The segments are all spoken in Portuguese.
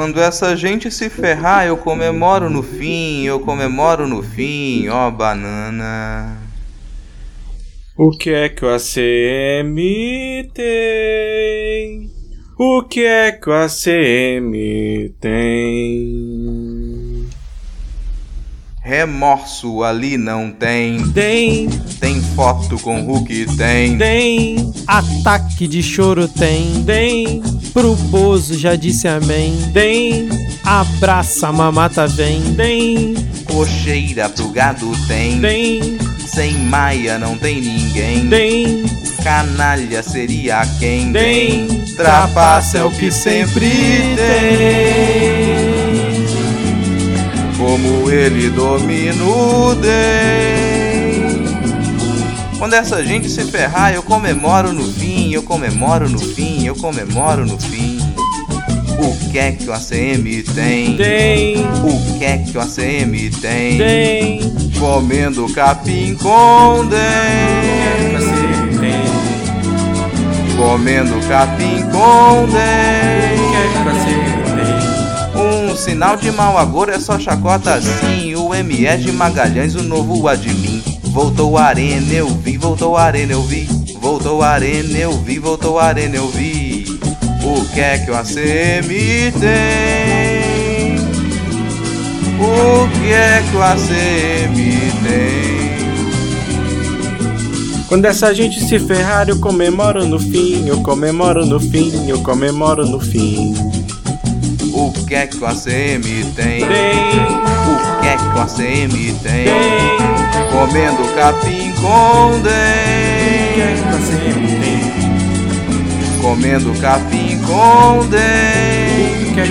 Quando essa gente se ferrar, eu comemoro no fim, eu comemoro no fim, ó banana. O que é que o ACM tem? O que é que o ACM tem? Remorso ali não tem. Tem, Tem foto com Hulk, tem. tem, Ataque de choro tem. tem, Pro Bozo já disse amém. tem, Abraça, a mamata vem. tem, Cocheira pro gado tem. tem, Sem maia não tem ninguém. tem, Canalha seria quem Tem. Trapaça é o que sempre tem. Como ele domina o DEM. Quando essa gente se ferrar, eu comemoro no fim, eu comemoro no fim, eu comemoro no fim. O que é que o ACM tem? tem, O que é que o ACM tem? tem. Comendo capim com tem, Comendo capim com é tem? Um sinal de mau agouro é só chacota assim. O ME de Magalhães, o novo admin. Voltou a arena, eu vi, voltou a arena, eu vi. Voltou a arena, eu vi, voltou a arena, eu vi. O que é que o ACM tem? O que é que o ACM tem? Quando essa gente se ferrar, eu comemoro no fim, eu comemoro no fim, eu comemoro no fim. O que é que o ACM tem? Tem, é que o ACM tem? tem, Comendo capim com o que é tem? Comendo capim com O que é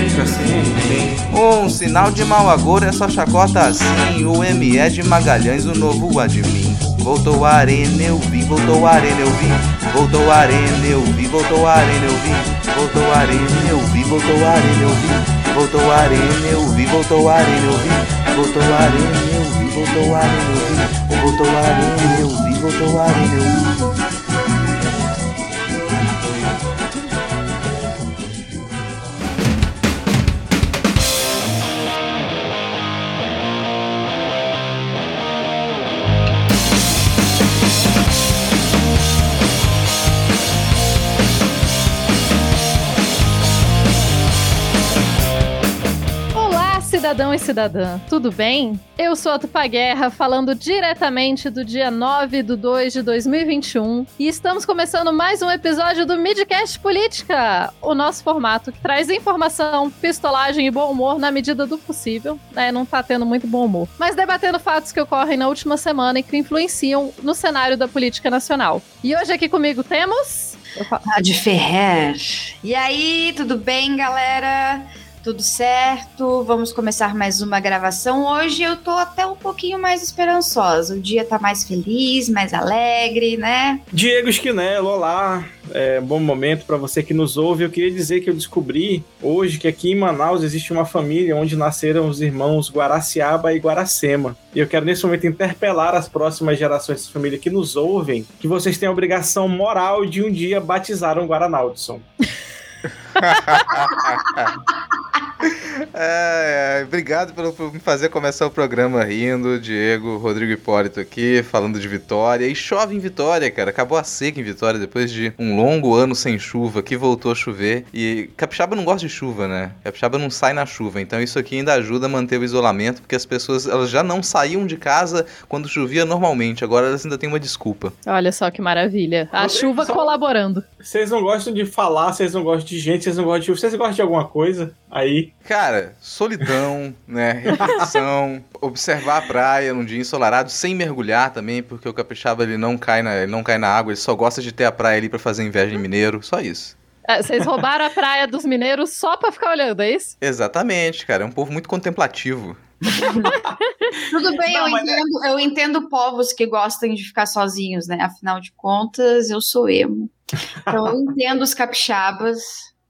tem? Um sinal de mau agouro é só chacota assim. O ME de Magalhães, o novo admin. Voltou a arena, eu vi, voltou a arena, eu vi. Voltou a arena, eu vi, voltou a arena, eu vi. Voltou a arena, eu vi, voltou a arena, eu vi Voltou a arena, eu vi, voltou a arena, eu vi Voltou a arena, eu vi, voltou a arena, eu vi Voltou a arena, eu vi, voltou a arena, eu vi cidadão e cidadã, tudo bem? Eu sou a Tupa Guerra, falando diretamente do dia 9 de 2 de 2021 e estamos começando mais um episódio do Midcast Política, o nosso formato que traz informação, pistolagem e bom humor na medida do possível, né? Não tá tendo muito bom humor, mas debatendo fatos que ocorrem na última semana e que influenciam no cenário da política nacional. E hoje aqui comigo temos. De Ferrer. E aí, tudo bem, galera? Tudo certo? Vamos começar mais uma gravação. Hoje eu tô até um pouquinho mais esperançosa. O dia tá mais feliz, mais alegre, né? Diego Esquinelo, olá. É, bom momento para você que nos ouve. Eu queria dizer que eu descobri hoje que aqui em Manaus existe uma família onde nasceram os irmãos Guaraciaba e Guaracema. E eu quero nesse momento interpelar as próximas gerações dessa família que nos ouvem que vocês têm a obrigação moral de um dia batizar um Guaranaldson. É, é, obrigado pelo, por me fazer começar o programa rindo, Diego, Rodrigo Hipólito aqui, falando de Vitória. E chove em Vitória, cara. Acabou a seca em Vitória depois de um longo ano sem chuva, que voltou a chover. E Capixaba não gosta de chuva, né? Capixaba não sai na chuva, então isso aqui ainda ajuda a manter o isolamento, porque as pessoas elas já não saíam de casa quando chovia normalmente. Agora elas ainda têm uma desculpa. Olha só que maravilha. A Rodrigo, chuva só- colaborando. Vocês não gostam de falar, vocês não gostam de gente, vocês não gostam de vocês gostam de alguma coisa? Aí. Cara, solidão, né? Reflexão, observar a praia num dia ensolarado, sem mergulhar também, porque o capixaba ele não cai na, ele não cai na água, ele só gosta de ter a praia ali pra fazer inveja em mineiro, só isso. É, vocês roubaram a praia dos mineiros só pra ficar olhando, é isso? Exatamente, cara, é um povo muito contemplativo. Tudo bem, Não, eu, é- entendo, eu entendo povos que gostam de ficar sozinhos, né? Afinal de contas, eu sou emo. Então eu entendo os capixabas.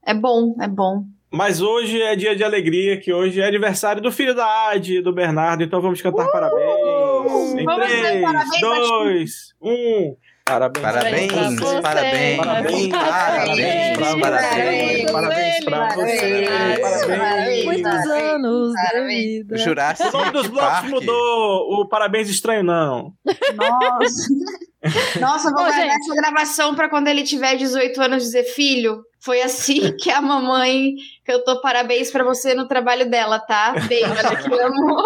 É bom, é bom. Mas hoje é dia de alegria, que hoje é aniversário do filho da Adi, do Bernardo, então vamos cantar parabéns. Em Vamos cantar 3, parabéns, 2, 1. Parabéns. Parabéns, parabéns, Parabéns, parabéns, parabéns, parabéns pra você. Parabéns. Muitos anos da Parabéns. vida. Jurassic O nome dos blocos mudou. O parabéns estranho, não. Nossa. Nossa, vou Ô, guardar gente. essa gravação pra quando ele tiver 18 anos dizer filho. Foi assim que a mamãe que eu tô parabéns pra você no trabalho dela, tá? Beijo, te amo.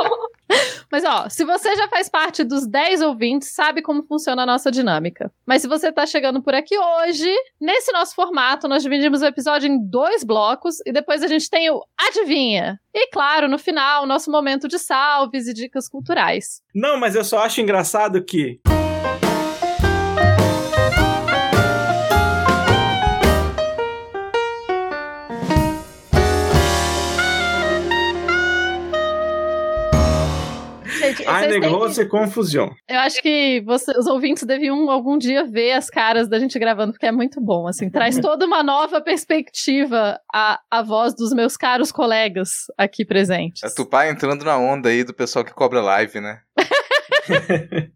Mas ó, se você já faz parte dos 10 ouvintes, sabe como funciona a nossa dinâmica. Mas se você tá chegando por aqui hoje, nesse nosso formato, nós dividimos o episódio em dois blocos e depois a gente tem o Adivinha. E claro, no final, o nosso momento de salves e dicas culturais. Não, mas eu só acho engraçado que. Ai, vocês têm que- negócio confusão. Eu acho que você- os ouvintes deviam algum dia ver as caras da gente gravando, porque é muito bom, assim. Traz toda uma nova perspectiva à, à voz dos meus caros colegas aqui presentes. A Tupá entrando na onda aí do pessoal que cobra live, né?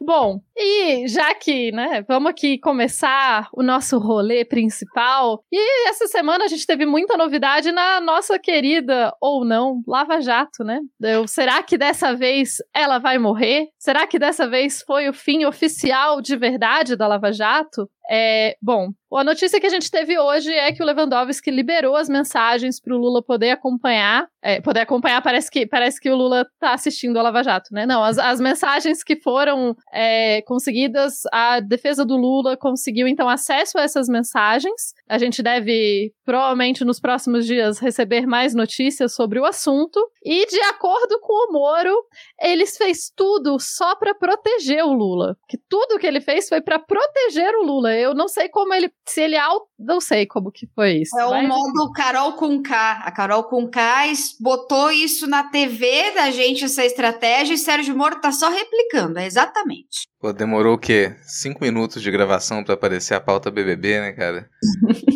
Bom, e já que, né, vamos aqui começar o nosso rolê principal. E essa semana a gente teve muita novidade na nossa querida, ou não, Lava Jato, né? Eu, será que dessa vez ela vai morrer? Será que dessa vez foi o fim oficial de verdade da Lava Jato? É, bom, a notícia que a gente teve hoje é que o Lewandowski liberou as mensagens para o Lula poder acompanhar. É, poder acompanhar parece que, parece que o Lula tá assistindo a Lava Jato, né? Não, as, as mensagens que foram é, conseguidas, a defesa do Lula conseguiu então acesso a essas mensagens. A gente deve, provavelmente nos próximos dias, receber mais notícias sobre o assunto. E de acordo com o Moro, ele fez tudo só para proteger o Lula. Que tudo que ele fez foi para proteger o Lula. Eu não sei como ele. Se ele. Au, não sei como que foi isso. É o modo Carol com K. A Carol com K botou isso na TV da gente, essa estratégia, e Sérgio Moro tá só replicando. É exatamente. Pô, demorou o quê? Cinco minutos de gravação pra aparecer a pauta BBB, né, cara?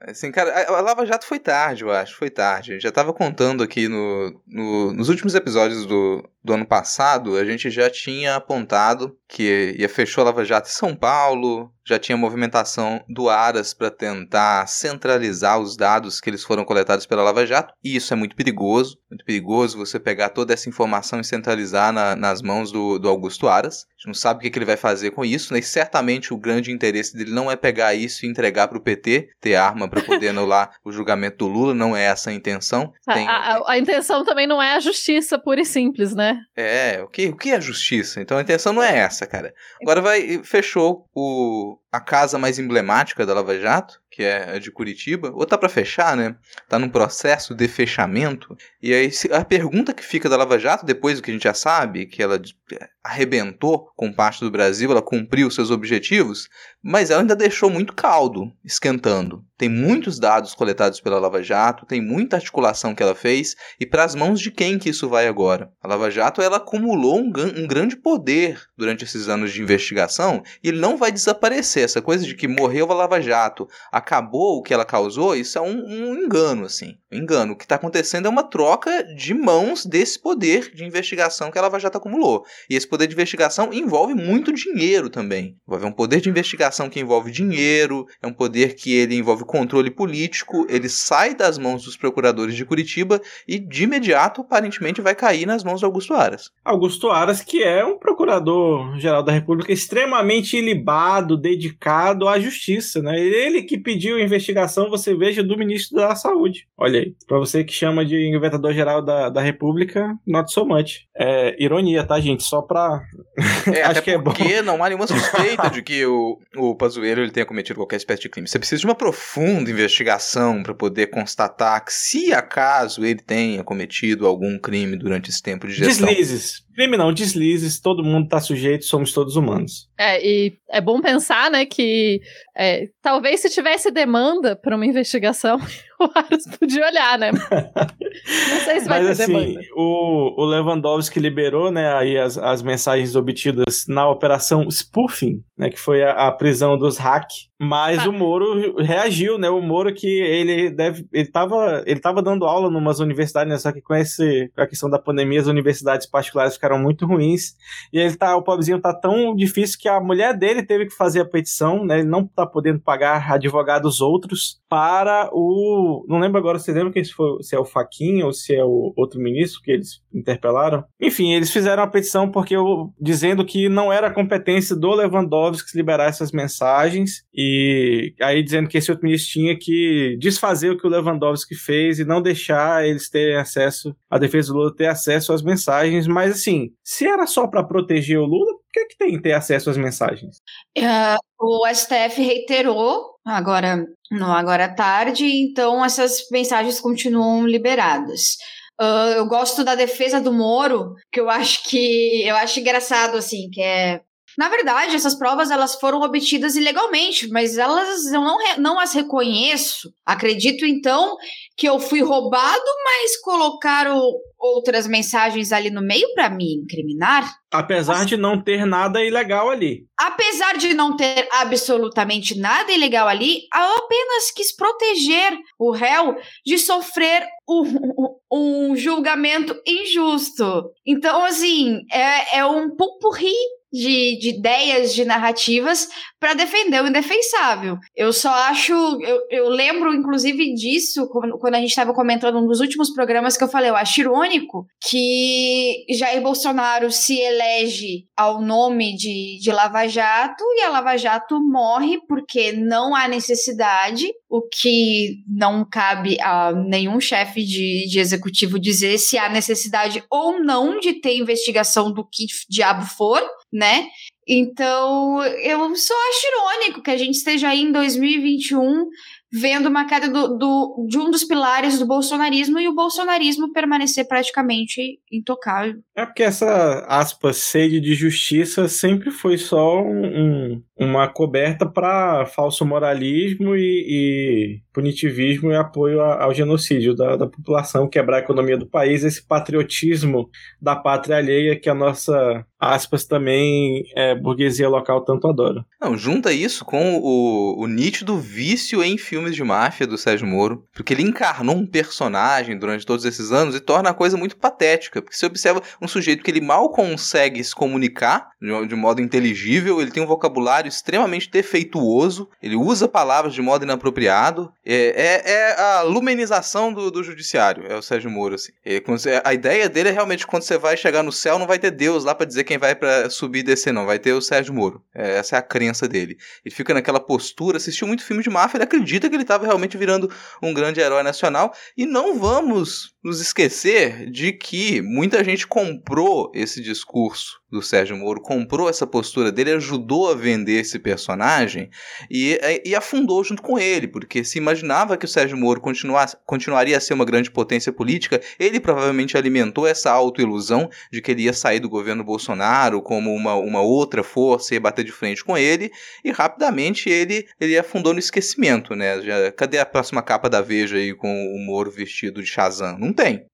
Assim, cara, a Lava Jato foi tarde, eu acho, foi tarde. Gente já tava contando aqui no, no- nos últimos episódios do, do ano passado, a gente já tinha apontado que ia fechou a Lava Jato em São Paulo, já tinha movimentação do Aras para tentar centralizar os dados que eles foram coletados pela Lava Jato, e isso é muito perigoso, muito perigoso você pegar toda essa informação e centralizar na- nas mãos do, do Augusto Aras. A gente não sabe o que, que ele vai fazer com isso, né? E certamente o grande interesse dele não é pegar isso e entregar para o PT, ter arma para poder anular o julgamento do Lula, não é essa a intenção. Tem- a- a- a intenção também não é a justiça pura e simples, né? É, o que, o que é justiça? Então a intenção não é essa, cara. Agora vai, fechou o, a casa mais emblemática da Lava Jato, que é a de Curitiba, ou tá pra fechar, né? Tá num processo de fechamento. E aí a pergunta que fica da Lava Jato, depois do que a gente já sabe, que ela é, arrebentou com parte do Brasil, ela cumpriu seus objetivos, mas ela ainda deixou muito caldo esquentando. Tem muitos dados coletados pela Lava Jato, tem muita articulação que ela fez, e para as mãos de quem que isso vai agora? A Lava Jato ela acumulou um, um grande poder durante esses anos de investigação e ele não vai desaparecer. Essa coisa de que morreu a Lava Jato, acabou o que ela causou, isso é um, um engano, assim. Um engano. O que está acontecendo é uma troca de mãos desse poder de investigação que a Lava Jato acumulou. E esse poder de investigação envolve muito dinheiro também. Envolve um poder de investigação que envolve dinheiro, é um poder que ele envolve controle político, ele sai das mãos dos procuradores de Curitiba e de imediato, aparentemente, vai cair nas mãos do Augusto Aras. Augusto Aras, que é um procurador-geral da República extremamente ilibado, dedicado à justiça, né? Ele que pediu investigação, você veja, do ministro da Saúde. Olha aí, pra você que chama de inventador-geral da, da República, not so much. É ironia, tá, gente? Só pra... É, Acho até que é bom. porque não há nenhuma suspeita de que o, o Pazuello ele tenha cometido qualquer espécie de crime. Você precisa de uma profunda investigação para poder constatar que, se acaso ele tenha cometido algum crime durante esse tempo de gestão. Deslizes. Crime não, deslizes. Todo mundo tá sujeito, somos todos humanos. É, e é bom pensar, né, que é, talvez se tivesse demanda para uma investigação, o Aras podia olhar, né? Não sei se vai Mas ter assim, demanda. o, o Lewandowski liberou, né, aí as, as mensagens obtidas na operação spoofing, né, que foi a, a prisão dos hack, mas Ah. o Moro reagiu, né? O Moro que ele deve, ele tava, ele tava dando aula numas universidades, né? Só que com esse, a questão da pandemia, as universidades particulares ficaram muito ruins. E ele tá, o pobrezinho tá tão difícil que a mulher dele teve que fazer a petição, né? Ele não tá podendo pagar advogados outros para o, não lembro agora, vocês lembram se, foi, se é o Faquinha ou se é o outro ministro que eles interpelaram? Enfim, eles fizeram a petição porque eu, dizendo que não era competência do Lewandowski liberar essas mensagens e aí dizendo que esse outro ministro tinha que desfazer o que o Lewandowski fez e não deixar eles terem acesso, a defesa do Lula ter acesso às mensagens, mas assim, se era só para proteger o Lula, que, que tem ter acesso às mensagens? Ah, o STF reiterou agora, não agora à tarde, então essas mensagens continuam liberadas. Ah, eu gosto da defesa do Moro, que eu acho que eu acho engraçado assim, que é na verdade, essas provas elas foram obtidas ilegalmente, mas elas eu não, não as reconheço. Acredito então que eu fui roubado, mas colocaram outras mensagens ali no meio para me incriminar. Apesar de não ter nada ilegal ali. Apesar de não ter absolutamente nada ilegal ali, eu apenas quis proteger o réu de sofrer um, um julgamento injusto. Então, assim, é, é um pupurri de, de ideias, de narrativas para defender o indefensável. Eu só acho. Eu, eu lembro, inclusive, disso quando, a gente estava comentando um dos últimos programas que eu falei. Eu acho irônico que Jair Bolsonaro se elege ao nome de, de Lava Jato e a Lava Jato morre porque não há necessidade, o que não cabe a nenhum chefe de, de executivo dizer se há necessidade ou não de ter investigação do que diabo for, né? Então, eu só acho irônico que a gente esteja aí em 2021 vendo uma queda do, do, de um dos pilares do bolsonarismo e o bolsonarismo permanecer praticamente intocável. É porque essa, aspas, sede de justiça sempre foi só um, um- uma coberta para falso moralismo e, e punitivismo e apoio a- ao genocídio da, da população, quebrar a economia do país, esse patriotismo da pátria alheia que a nossa, aspas, também é, burguesia local tanto adora. Não, junta isso com o, o nítido vício em filmes de máfia do Sérgio Moro, porque ele encarnou um personagem durante todos esses anos e torna a coisa muito patética, porque você observa um sujeito que ele mal consegue se comunicar de, de modo inteligível, ele tem um vocabulário extremamente defeituoso, ele usa palavras de modo inapropriado, é, é, é a lumenização do, do judiciário, é o Sérgio Moro, assim. É, a ideia dele é realmente quando você vai chegar no céu, não vai ter Deus lá pra dizer quem vai para subir e descer, não, vai ter o Sérgio Moro. É, essa é a crença dele. Ele fica naquela postura, assistiu muito filme de máfia, ele acredita que ele estava realmente virando um grande herói nacional. E não vamos nos esquecer de que muita gente comprou esse discurso do Sérgio Moro, comprou essa postura dele, ajudou a vender esse personagem e, e afundou junto com ele, porque se imaginava que o Sérgio Moro continuasse, continuaria a ser uma grande potência política, ele provavelmente alimentou essa autoilusão de que ele ia sair do governo Bolsonaro como uma, uma outra força e bater de frente com ele, e rapidamente ele, ele afundou no esquecimento, né? Já, cadê a próxima capa da Veja aí com o Moro vestido de Shazam? Não tem.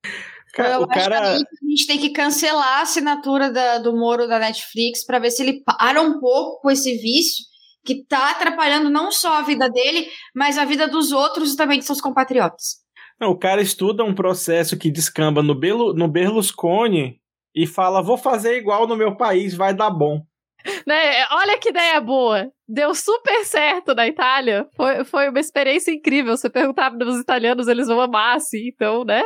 Ca- Eu o acho cara. que a gente tem que cancelar a assinatura da- do Moro da Netflix para ver se ele para um pouco com esse vício que tá atrapalhando não só a vida dele, mas a vida dos outros e também de seus compatriotas. Não, o cara estuda um processo que descamba no, Belu, no Berlusconi e fala: vou fazer igual no meu país, vai dar bom. Né? Olha que ideia boa. Deu super certo na Itália. Foi, foi uma experiência incrível. Você perguntava dos italianos, eles vão amar, assim, então, né?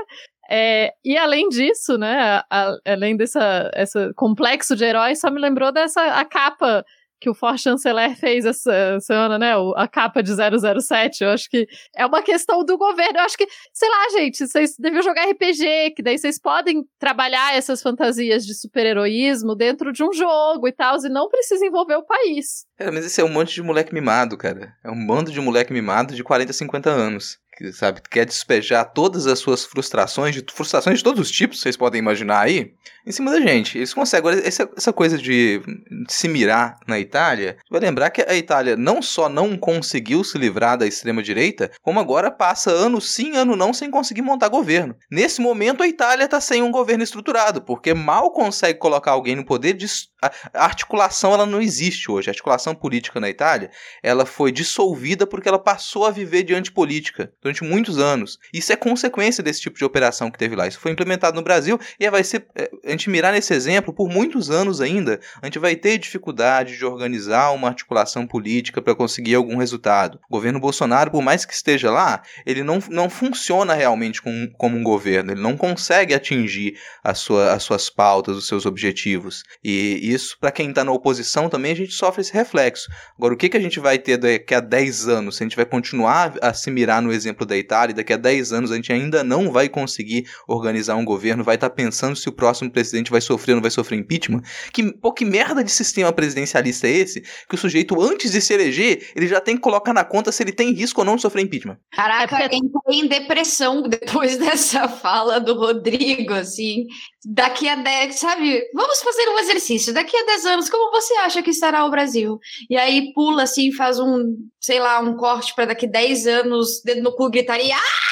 É, e além disso, né? a- além desse essa complexo de heróis, só me lembrou dessa a capa que o For Chanceler fez essa semana, né? A capa de 007. Eu acho que é uma questão do governo. Eu acho que, sei lá, gente, vocês deviam jogar RPG, que daí vocês podem trabalhar essas fantasias de super-heroísmo dentro de um jogo e tal, e não precisa envolver o país. Cara, mas esse é um monte de moleque mimado, cara. É um bando de moleque mimado de 40, 50 anos. Que, sabe, quer despejar todas as suas frustrações, de, frustrações de todos os tipos, vocês podem imaginar aí, em cima da gente. Eles conseguem. Agora, essa, essa coisa de, se mirar na Itália, vai lembrar que a Itália não só não conseguiu se livrar da extrema-direita, como agora passa ano sim, ano não, sem conseguir montar governo. Nesse momento, a Itália está sem um governo estruturado, porque mal consegue colocar alguém no poder de a articulação ela não existe hoje. A articulação política na Itália ela foi dissolvida porque ela passou a viver de antipolítica durante muitos anos. Isso é consequência desse tipo de operação que teve lá. Isso foi implementado no Brasil e vai ser. É, a gente mirar nesse exemplo, por muitos anos ainda, a gente vai ter dificuldade de organizar uma articulação política para conseguir algum resultado. O governo Bolsonaro, por mais que esteja lá, ele não, não funciona realmente com, como um governo. Ele não consegue atingir a sua, as suas pautas, os seus objetivos. E isso, para quem está na oposição também, a gente sofre esse reflexo. Agora, o que, que a gente vai ter daqui a 10 anos? Se a gente vai continuar a se mirar no exemplo da Itália, daqui a 10 anos a gente ainda não vai conseguir organizar um governo, vai estar tá pensando se o próximo presidente vai sofrer ou não vai sofrer impeachment? Que, pô, que merda de sistema presidencialista é esse? Que o sujeito, antes de se eleger, ele já tem que colocar na conta se ele tem risco ou não de sofrer impeachment. Caraca, é entrei em depressão depois dessa fala do Rodrigo, assim. Daqui a 10, sabe? Vamos fazer um exercício daqui a 10 anos, como você acha que estará o Brasil? E aí pula assim, faz um, sei lá, um corte para daqui 10 anos, dedo no cu, gritaria. Ah!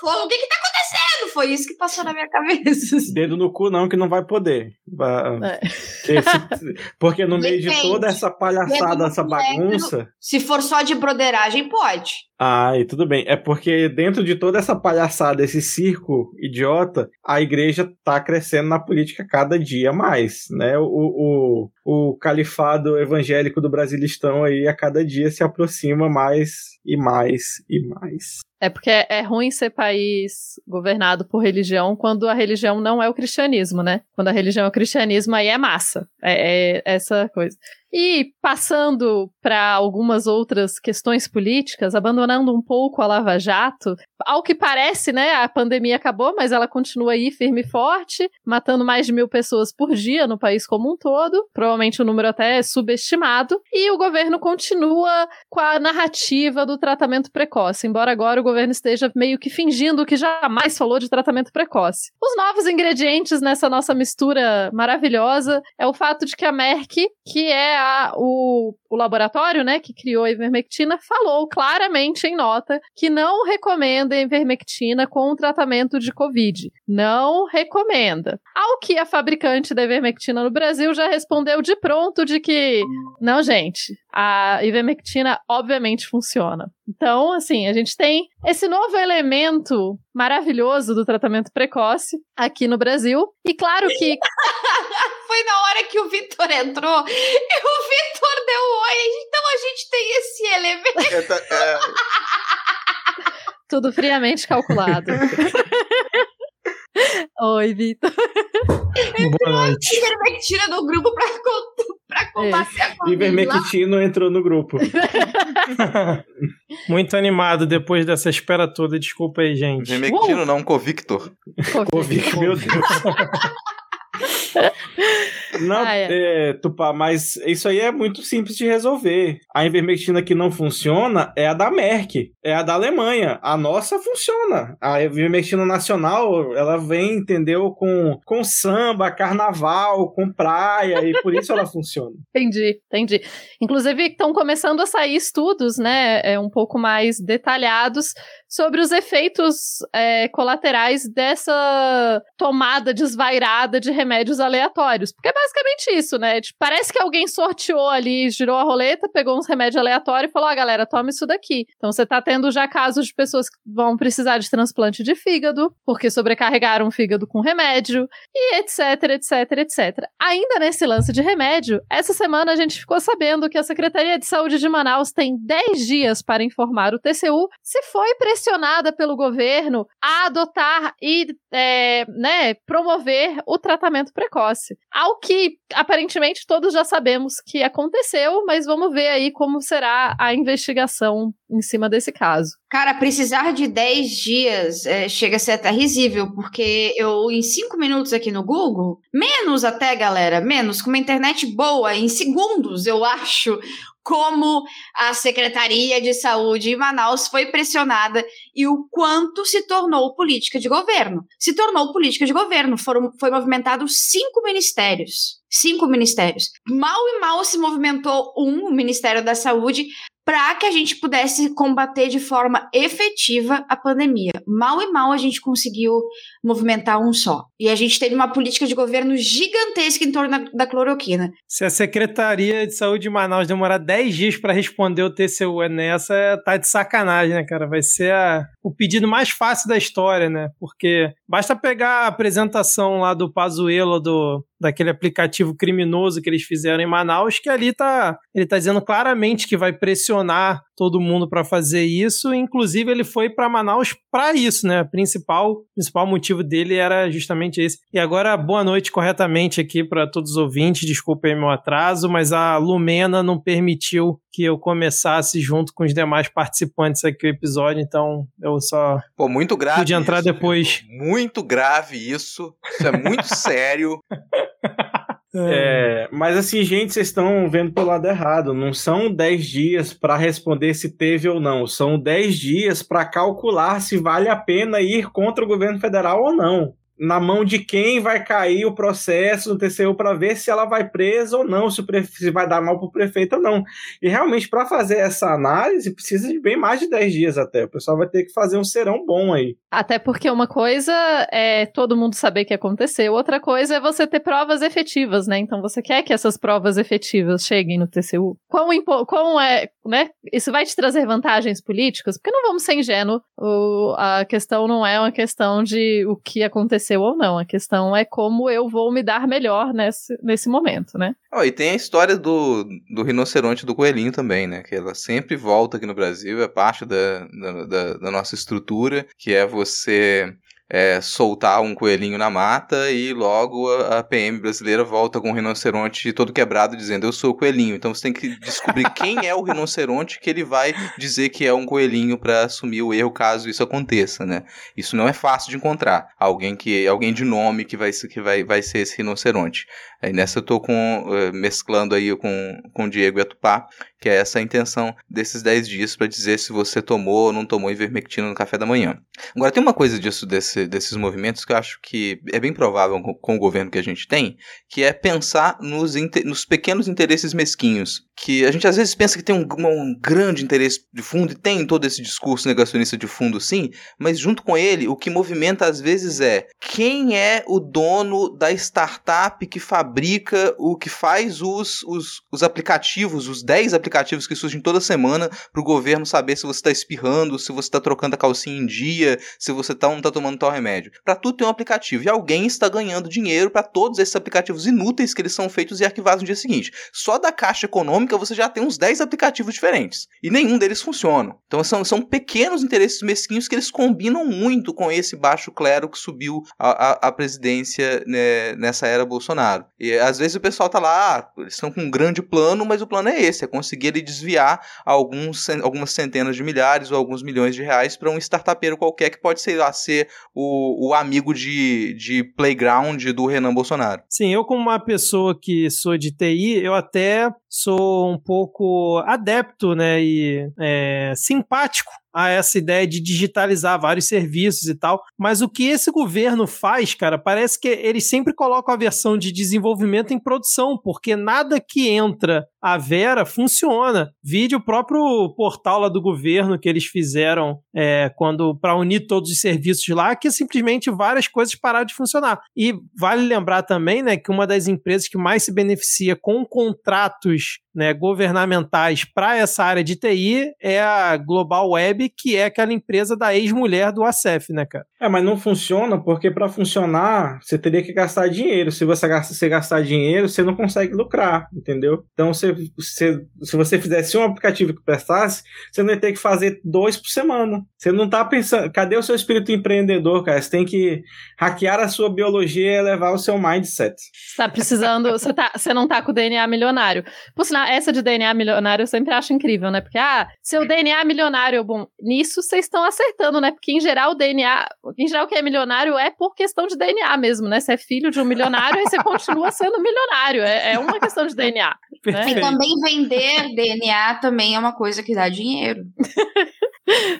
Fogo, o que que tá acontecendo? Foi isso que passou na minha cabeça. Dedo no cu não, que não vai poder. É. Esse, porque no meio de toda essa palhaçada, essa bagunça... Se for só de broderagem, pode. Ah, e tudo bem. É porque dentro de toda essa palhaçada, esse circo idiota, a igreja tá crescendo na política cada dia mais, né? O, o, o califado evangélico do Brasilistão aí a cada dia se aproxima mais e mais e mais. É porque é ruim ser país governado por religião quando a religião não é o cristianismo, né? Quando a religião é o cristianismo, aí é massa. É, é essa coisa. E passando para algumas outras questões políticas, abandonando um pouco a Lava Jato, ao que parece, né, a pandemia acabou, mas ela continua aí firme e forte, matando mais de mil pessoas por dia no país como um todo. Provavelmente o número até é subestimado. E o governo continua com a narrativa do tratamento precoce, embora agora o governo esteja meio que fingindo que jamais falou de tratamento precoce. Os novos ingredientes nessa nossa mistura maravilhosa é o fato de que a Merck, que é a, o, o laboratório, né, que criou a ivermectina, falou claramente em nota que não recomenda a ivermectina com o tratamento de Covid. Não recomenda. Ao que a fabricante da ivermectina no Brasil já respondeu de pronto de que, não, gente, a ivermectina obviamente funciona. Então, assim, a gente tem esse novo elemento maravilhoso do tratamento precoce aqui no Brasil. E claro que. Foi na hora que o Vitor entrou e o Vitor deu um oi. Então a gente tem esse elemento. É, é... Tudo friamente calculado. Oi, Vitor. Boa noite. Ivermectina no grupo pra, pra combater é. a Covid. Ivermectino entrou no grupo. Muito animado depois dessa espera toda. Desculpa aí, gente. Ivermectino uh! não, Convictor. Convictor, meu Deus. Não, ah, é. É, Tupá, mas isso aí é muito simples de resolver. A ivermectina que não funciona é a da Merck, é a da Alemanha. A nossa funciona. A ivermectina nacional, ela vem, entendeu, com, com samba, carnaval, com praia, e por isso ela funciona. Entendi, entendi. Inclusive, estão começando a sair estudos, né, é, um pouco mais detalhados sobre os efeitos é, colaterais dessa tomada desvairada de remédios aleatórios. Porque é basicamente isso, né? Tipo, parece que alguém sorteou ali, girou a roleta, pegou uns remédios aleatórios e falou: ah, galera, toma isso daqui. Então você tá tendo já casos de pessoas que vão precisar de transplante de fígado, porque sobrecarregaram o fígado com remédio, e etc, etc, etc. Ainda nesse lance de remédio, essa semana a gente ficou sabendo que a Secretaria de Saúde de Manaus tem 10 dias para informar o TCU se foi pressionada pelo governo a adotar e é, né, promover o tratamento precoce. Ao que aparentemente todos já sabemos que aconteceu, mas vamos ver aí como será a investigação em cima desse caso. Cara, precisar de 10 dias é, chega a ser até risível, porque eu, em 5 minutos aqui no Google, menos até, galera, menos, com uma internet boa, em segundos, eu acho, como a Secretaria de Saúde em Manaus foi pressionada e o quanto se tornou política de governo. Se tornou política de governo, foram, foi movimentado cinco ministérios. Cinco ministérios. Mal e mal se movimentou um, o Ministério da Saúde, para que a gente pudesse combater de forma efetiva a pandemia. Mal e mal a gente conseguiu movimentar um só. E a gente teve uma política de governo gigantesca em torno da, cloroquina. Se a Secretaria de Saúde de Manaus demorar 10 dias para responder o TCU nessa, tá de sacanagem, né, cara? Vai ser a, o pedido mais fácil da história, né? Porque basta pegar a apresentação lá do Pazuello, do, daquele aplicativo criminoso que eles fizeram em Manaus, que ali tá, ele tá dizendo claramente que vai pressionar todo mundo para fazer isso, inclusive ele foi para Manaus para isso, né? O principal, principal motivo dele era justamente esse. E agora, boa noite corretamente aqui para todos os ouvintes, desculpa aí meu atraso, mas a Lumena não permitiu que eu começasse junto com os demais participantes aqui do episódio, então eu só Pô, muito grave pude entrar isso, depois. Muito grave isso. Isso é muito sério. É, mas assim, gente, vocês estão vendo pelo lado errado. Não são 10 dias para responder se teve ou não. São 10 dias para calcular se vale a pena ir contra o governo federal ou não na mão de quem vai cair o processo do TCU para ver se ela vai presa ou não, se, prefe... se vai dar mal para o prefeito ou não. E realmente, para fazer essa análise, precisa de bem mais de 10 dias até. O pessoal vai ter que fazer um serão bom aí. Até porque uma coisa é todo mundo saber que aconteceu, outra coisa é você ter provas efetivas, né? Então você quer que essas provas efetivas cheguem no TCU. Quão, impo... Quão é, né? Isso vai te trazer vantagens políticas? Porque não vamos ser ingênuos. O... A questão não é uma questão de o que aconteceu ou não. A questão é como eu vou me dar melhor nesse, nesse momento, né? Oh, e tem a história do, do rinoceronte do coelhinho também, né? Que ela sempre volta aqui no Brasil, é parte da, da, da, da nossa estrutura, que é você é, soltar um coelhinho na mata e logo a, PM brasileira volta com um rinoceronte todo quebrado dizendo eu sou o coelhinho. Então você tem que descobrir quem é o rinoceronte que ele vai dizer que é um coelhinho para assumir o erro caso isso aconteça, né? Isso não é fácil de encontrar. Alguém que alguém de nome que vai que vai, vai ser esse rinoceronte. Aí nessa eu tô com uh, mesclando aí com com o Diego e a Tupá, que é essa a intenção desses 10 dias para dizer se você tomou ou não tomou ivermectina no café da manhã. Agora tem uma coisa disso desse, desses movimentos que eu acho que é bem provável com, com o governo que a gente tem, que é pensar nos, nos pequenos interesses mesquinhos. Que a gente às vezes pensa que tem um, um grande interesse de fundo, e tem todo esse discurso negacionista de fundo, sim, mas junto com ele, o que movimenta às vezes é quem é o dono da startup que fabrica o que faz os, os, os aplicativos, os 10 aplicativos que surgem toda semana para o governo saber se você está espirrando, se você está trocando a calcinha em dia, se você tá, não está tomando tal remédio. Para tudo tem um aplicativo e alguém está ganhando dinheiro para todos esses aplicativos inúteis que eles são feitos e arquivados no dia seguinte. Só da Caixa Econômica você já tem uns 10 aplicativos diferentes e nenhum deles funciona. Então são, são pequenos interesses mesquinhos que eles combinam muito com esse baixo clero que subiu a, a, a presidência né, nessa era Bolsonaro. E às vezes o pessoal tá lá, ah, eles estão com um grande plano, mas o plano é esse, é conseguir desviar alguns, algumas centenas de milhares ou alguns milhões de reais para um startupeiro qualquer que pode, sei lá, ser o, o amigo de, de playground do Renan Bolsonaro. Sim, eu como uma pessoa que sou de TI, eu até sou um pouco adepto, né, e é, simpático a essa ideia de digitalizar vários serviços e tal. Mas o que esse governo faz, cara, parece que eles sempre colocam a versão de desenvolvimento em produção, porque nada que entra a Vera funciona. Vídeo o próprio portal lá do governo que eles fizeram é, quando para unir todos os serviços lá, que simplesmente várias coisas pararam de funcionar. E vale lembrar também, né, que uma das empresas que mais se beneficia com contratos né, governamentais para essa área de TI é a Global Web, que é aquela empresa da ex-mulher do ACF, né, cara? É, mas não funciona porque para funcionar você teria que gastar dinheiro. Se você, gasta, se gastar dinheiro, você não consegue lucrar, entendeu? Então, se, você fizesse um aplicativo que prestasse, você não ia ter que fazer dois por semana. Você não tá pensando. Cadê o seu espírito empreendedor, cara? Você tem que hackear a sua biologia e elevar o seu mindset. Você tá precisando. você, tá, você não tá com o DNA milionário. Por sinal, essa de DNA milionário eu sempre acho incrível, né? Porque, ah, seu DNA milionário, bom, nisso vocês estão acertando, né? Porque em geral o DNA, em geral o que é milionário é por questão de DNA mesmo, né? Você é filho de um milionário e você continua sendo milionário. É, é uma questão de DNA. E também vender DNA também é uma coisa que dá dinheiro.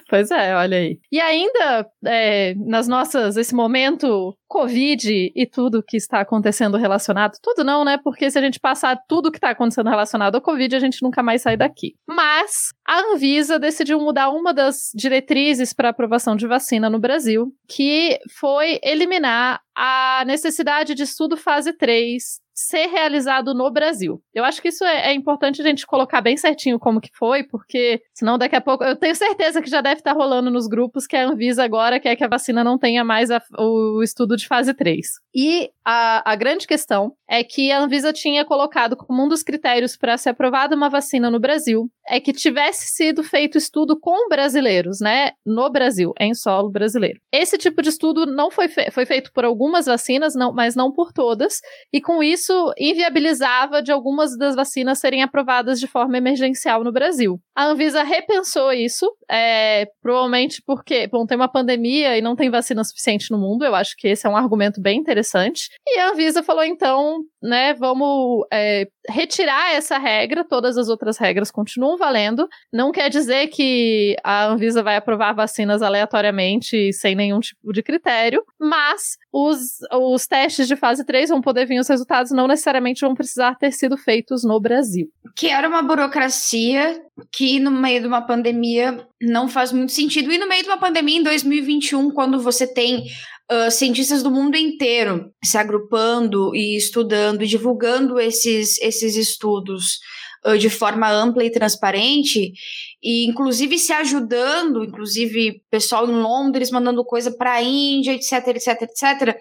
Pois é, olha aí. E ainda, é, nas nossas, esse momento Covid e tudo que está acontecendo relacionado, tudo não, né? Porque se a gente passar tudo que está acontecendo relacionado ao Covid, a gente nunca mais sai daqui. Mas a Anvisa decidiu mudar uma das diretrizes para aprovação de vacina no Brasil, que foi eliminar a necessidade de estudo fase 3 ser realizado no Brasil. Eu acho que isso é, é, importante a gente colocar bem certinho como que foi, porque senão daqui a pouco eu tenho certeza que já deve estar rolando nos grupos que a Anvisa agora quer que a vacina não tenha mais a, o estudo de fase 3. E a, a grande questão é que a Anvisa tinha colocado como um dos critérios para ser aprovada uma vacina no Brasil é que tivesse sido feito estudo com brasileiros, né, no Brasil, em solo brasileiro. Esse tipo de estudo não foi, fe foi feito por algumas vacinas, não, mas não por todas, e com isso inviabilizava de algumas das vacinas serem aprovadas de forma emergencial no Brasil. A Anvisa repensou isso, é, provavelmente porque, bom, tem uma pandemia e não tem vacina suficiente no mundo, eu acho que esse é um argumento bem interessante, e a Anvisa falou então, né, vamos é, retirar essa regra, todas as outras regras continuam valendo. Não quer dizer que a Anvisa vai aprovar vacinas aleatoriamente sem nenhum tipo de critério, mas os, os testes de fase 3 vão poder vir, os resultados não necessariamente vão precisar ter sido feitos no Brasil. Que era uma burocracia que no meio de uma pandemia não faz muito sentido. E no meio de uma pandemia em 2021, quando você tem uh, cientistas do mundo inteiro se agrupando e estudando e divulgando esses, esses estudos uh, de forma ampla e transparente, e inclusive se ajudando, inclusive pessoal em Londres mandando coisa para a Índia, etc, etc, etc.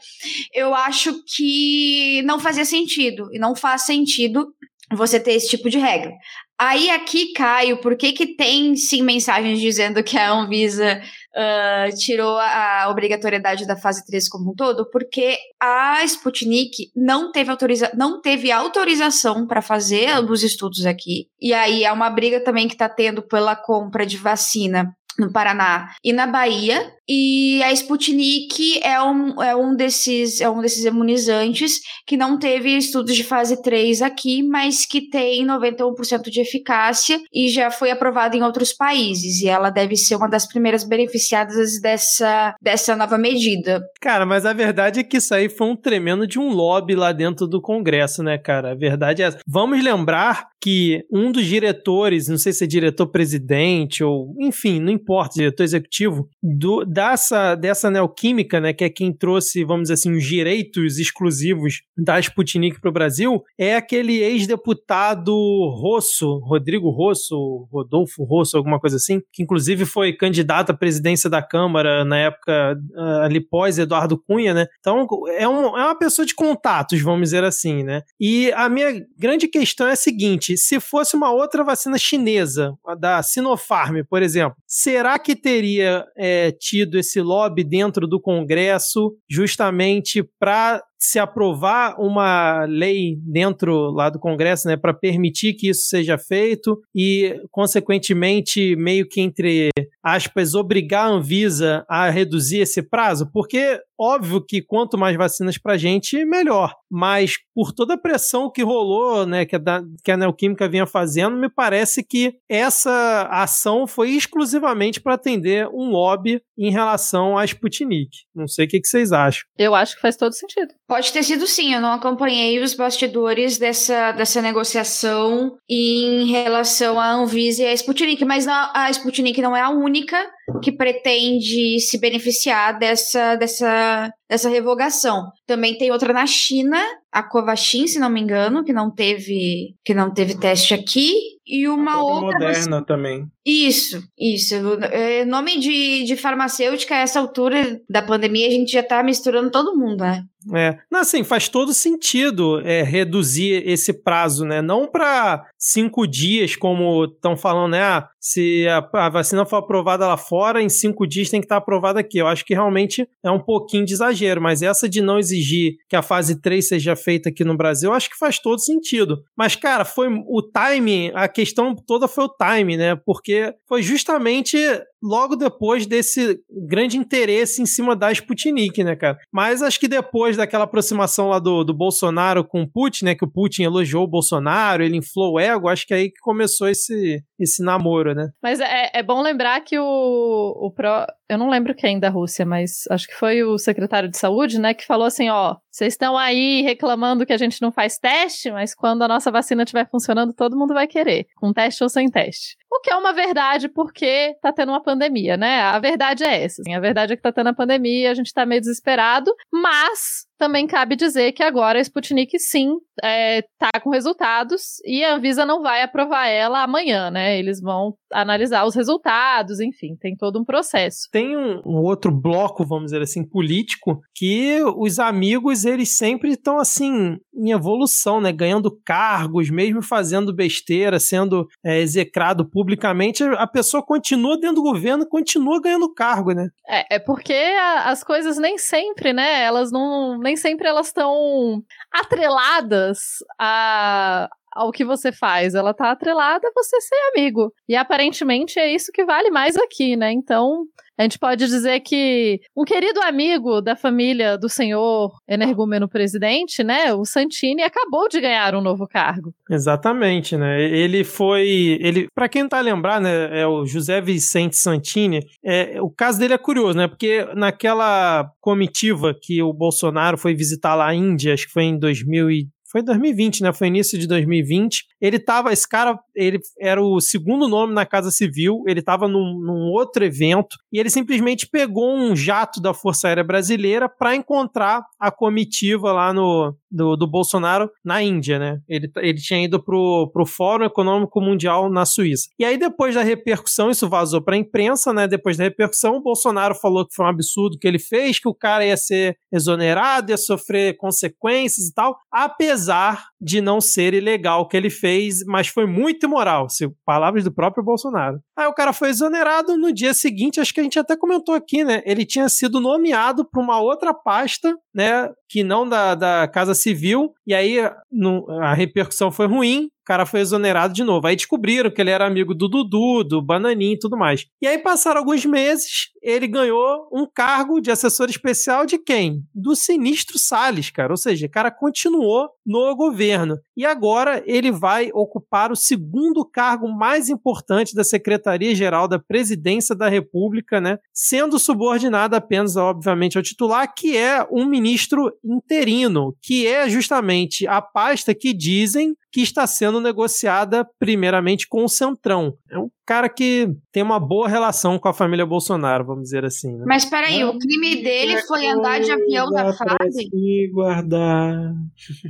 Eu acho que não fazia sentido e não faz sentido você ter esse tipo de regra. Aí aqui, Caio, por que que tem sim mensagens dizendo que a Anvisa uh, tirou a obrigatoriedade da fase 3 como um todo? Porque a Sputnik não teve, autoriza não teve autorização para fazer os estudos aqui. E aí é uma briga também que está tendo pela compra de vacina no Paraná e na Bahia. E a Sputnik é um, é um, desses, é um desses imunizantes que não teve estudos de fase 3 aqui, mas que tem 91% de eficácia e já foi aprovada em outros países. E ela deve ser uma das primeiras beneficiadas dessa, dessa nova medida. Cara, mas a verdade é que isso aí foi um tremendo de um lobby lá dentro do Congresso, né, cara? A verdade é essa. Vamos lembrar que um dos diretores, não sei se é diretor-presidente ou, enfim, não importa, diretor executivo, do, dessa, dessa neoquímica, né, que é quem trouxe, vamos dizer assim, os direitos exclusivos da Sputnik para o Brasil, é aquele ex-deputado Rosso, Rodrigo Rosso, Rodolfo Rosso, alguma coisa assim, que inclusive foi candidato à presidência da Câmara na época ah, ali pós Eduardo Cunha, né? Então é, um, é uma pessoa de contatos, vamos dizer assim, né? E a minha grande questão é a seguinte: se fosse uma outra vacina chinesa, a da Sinopharm, por exemplo, será que teria é, tido tido esse lobby dentro do Congresso justamente para se aprovar uma lei dentro lá do Congresso, né, para permitir que isso seja feito e, consequentemente, meio que entre aspas, obrigar a Anvisa a reduzir esse prazo, porque óbvio que quanto mais vacinas para a gente, melhor. Mas por toda a pressão que rolou, né, que a, que a Neoquímica vinha fazendo, me parece que essa ação foi exclusivamente para atender um lobby em relação à Sputnik. Não sei o que, que vocês acham. Eu acho que faz todo sentido. Pode ter sido sim, eu não acompanhei os bastidores dessa, dessa negociação em relação à Anvisa e à Sputnik, mas a Sputnik não é a única que pretende se beneficiar dessa, dessa, dessa revogação. Também tem outra na China, a Covaxin, se não me engano, que não teve que não teve teste aqui, e uma outra moderna também. Isso, isso. É, nome de, de farmacêutica a essa altura da pandemia a gente já tá misturando todo mundo, né? É, não, assim, faz todo sentido é, reduzir esse prazo, né? Não para cinco dias, como estão falando, né? Ah, se a, a, vacina for aprovada lá fora, em cinco dias tem que estar tá aprovada aqui. Eu acho que realmente é um pouquinho de exagero, mas essa de não exigir que a fase 3 seja feita aqui no Brasil, eu acho que faz todo sentido. Mas, cara, foi o timing, a questão toda foi o timing, né? Porque foi justamente logo depois desse grande interesse em cima da Sputnik, né, cara? Mas acho que depois daquela aproximação lá do, do Bolsonaro com o Putin, né, que o Putin elogiou o Bolsonaro, ele inflou o ego, acho que é aí que começou esse, esse namoro, né? Mas é, é bom lembrar que o, o Pro, eu não lembro quem da Rússia, mas acho que foi o secretário de saúde, né, que falou assim, ó, vocês estão aí reclamando que a gente não faz teste, mas quando a nossa vacina estiver funcionando, todo mundo vai querer, com teste ou sem teste. O que é uma verdade porque tá tendo uma pandemia, né? A verdade é essa. Assim, a verdade é que tá tendo a pandemia, a gente tá meio desesperado, mas também cabe dizer que agora a Sputnik sim é, tá com resultados e a Anvisa não vai aprovar ela amanhã, né? Eles vão analisar os resultados, enfim, tem todo um processo. Tem um, um outro bloco, vamos dizer assim, político, que os amigos, eles sempre estão assim, em evolução, né? Ganhando cargos, mesmo fazendo besteira, sendo é, execrado publicamente, a pessoa continua dentro do governo, continua ganhando cargo, né? É, é porque a, as coisas nem sempre, né? Elas não nem sempre elas estão atreladas a, ao que você faz. Ela tá atrelada a você ser amigo. E aparentemente é isso que vale mais aqui, né? Então, a gente pode dizer que um querido amigo da família do senhor energúmeno presidente, né, o Santini, acabou de ganhar um novo cargo. Exatamente, né? Ele foi, ele, para quem tá lembrar, né, é o José Vicente Santini. É, o caso dele é curioso, né? Porque naquela comitiva que o Bolsonaro foi visitar lá a Índia, acho que foi em 2000 foi 2020, né? Foi início de 2020. Ele tava, esse cara, ele era o segundo nome na Casa Civil, ele tava num, num outro evento e ele simplesmente pegou um jato da Força Aérea Brasileira para encontrar a comitiva lá no, do, do Bolsonaro na Índia, né? Ele, ele tinha ido pro, pro Fórum Econômico Mundial na Suíça. E aí, depois da repercussão, isso vazou pra imprensa, né? Depois da repercussão, o Bolsonaro falou que foi um absurdo que ele fez, que o cara ia ser exonerado, ia sofrer consequências e tal, apesar de não ser ilegal o que ele fez, mas foi muito imoral, se palavras do próprio Bolsonaro. Aí o cara foi exonerado no dia seguinte, acho que a gente até comentou aqui, né? Ele tinha sido nomeado para uma outra pasta, né? Que não da, da Casa Civil, e aí no, a repercussão foi ruim, o cara foi exonerado de novo. Aí descobriram que ele era amigo do Dudu, do Bananinho e tudo mais. E aí passaram alguns meses, ele ganhou um cargo de assessor especial de quem? Do Sinistro Salles, cara. Ou seja, o cara continuou no governo. E agora ele vai ocupar o segundo cargo mais importante da Secretaria-Geral da Presidência da República, né? Sendo subordinado apenas, obviamente, ao titular, que é um ministro interino, que é justamente a pasta que dizem que está sendo negociada primeiramente com o Centrão. É um cara que tem uma boa relação com a família Bolsonaro, vamos dizer assim. Né? Mas peraí, o crime dele foi andar de avião da FAB? E guardar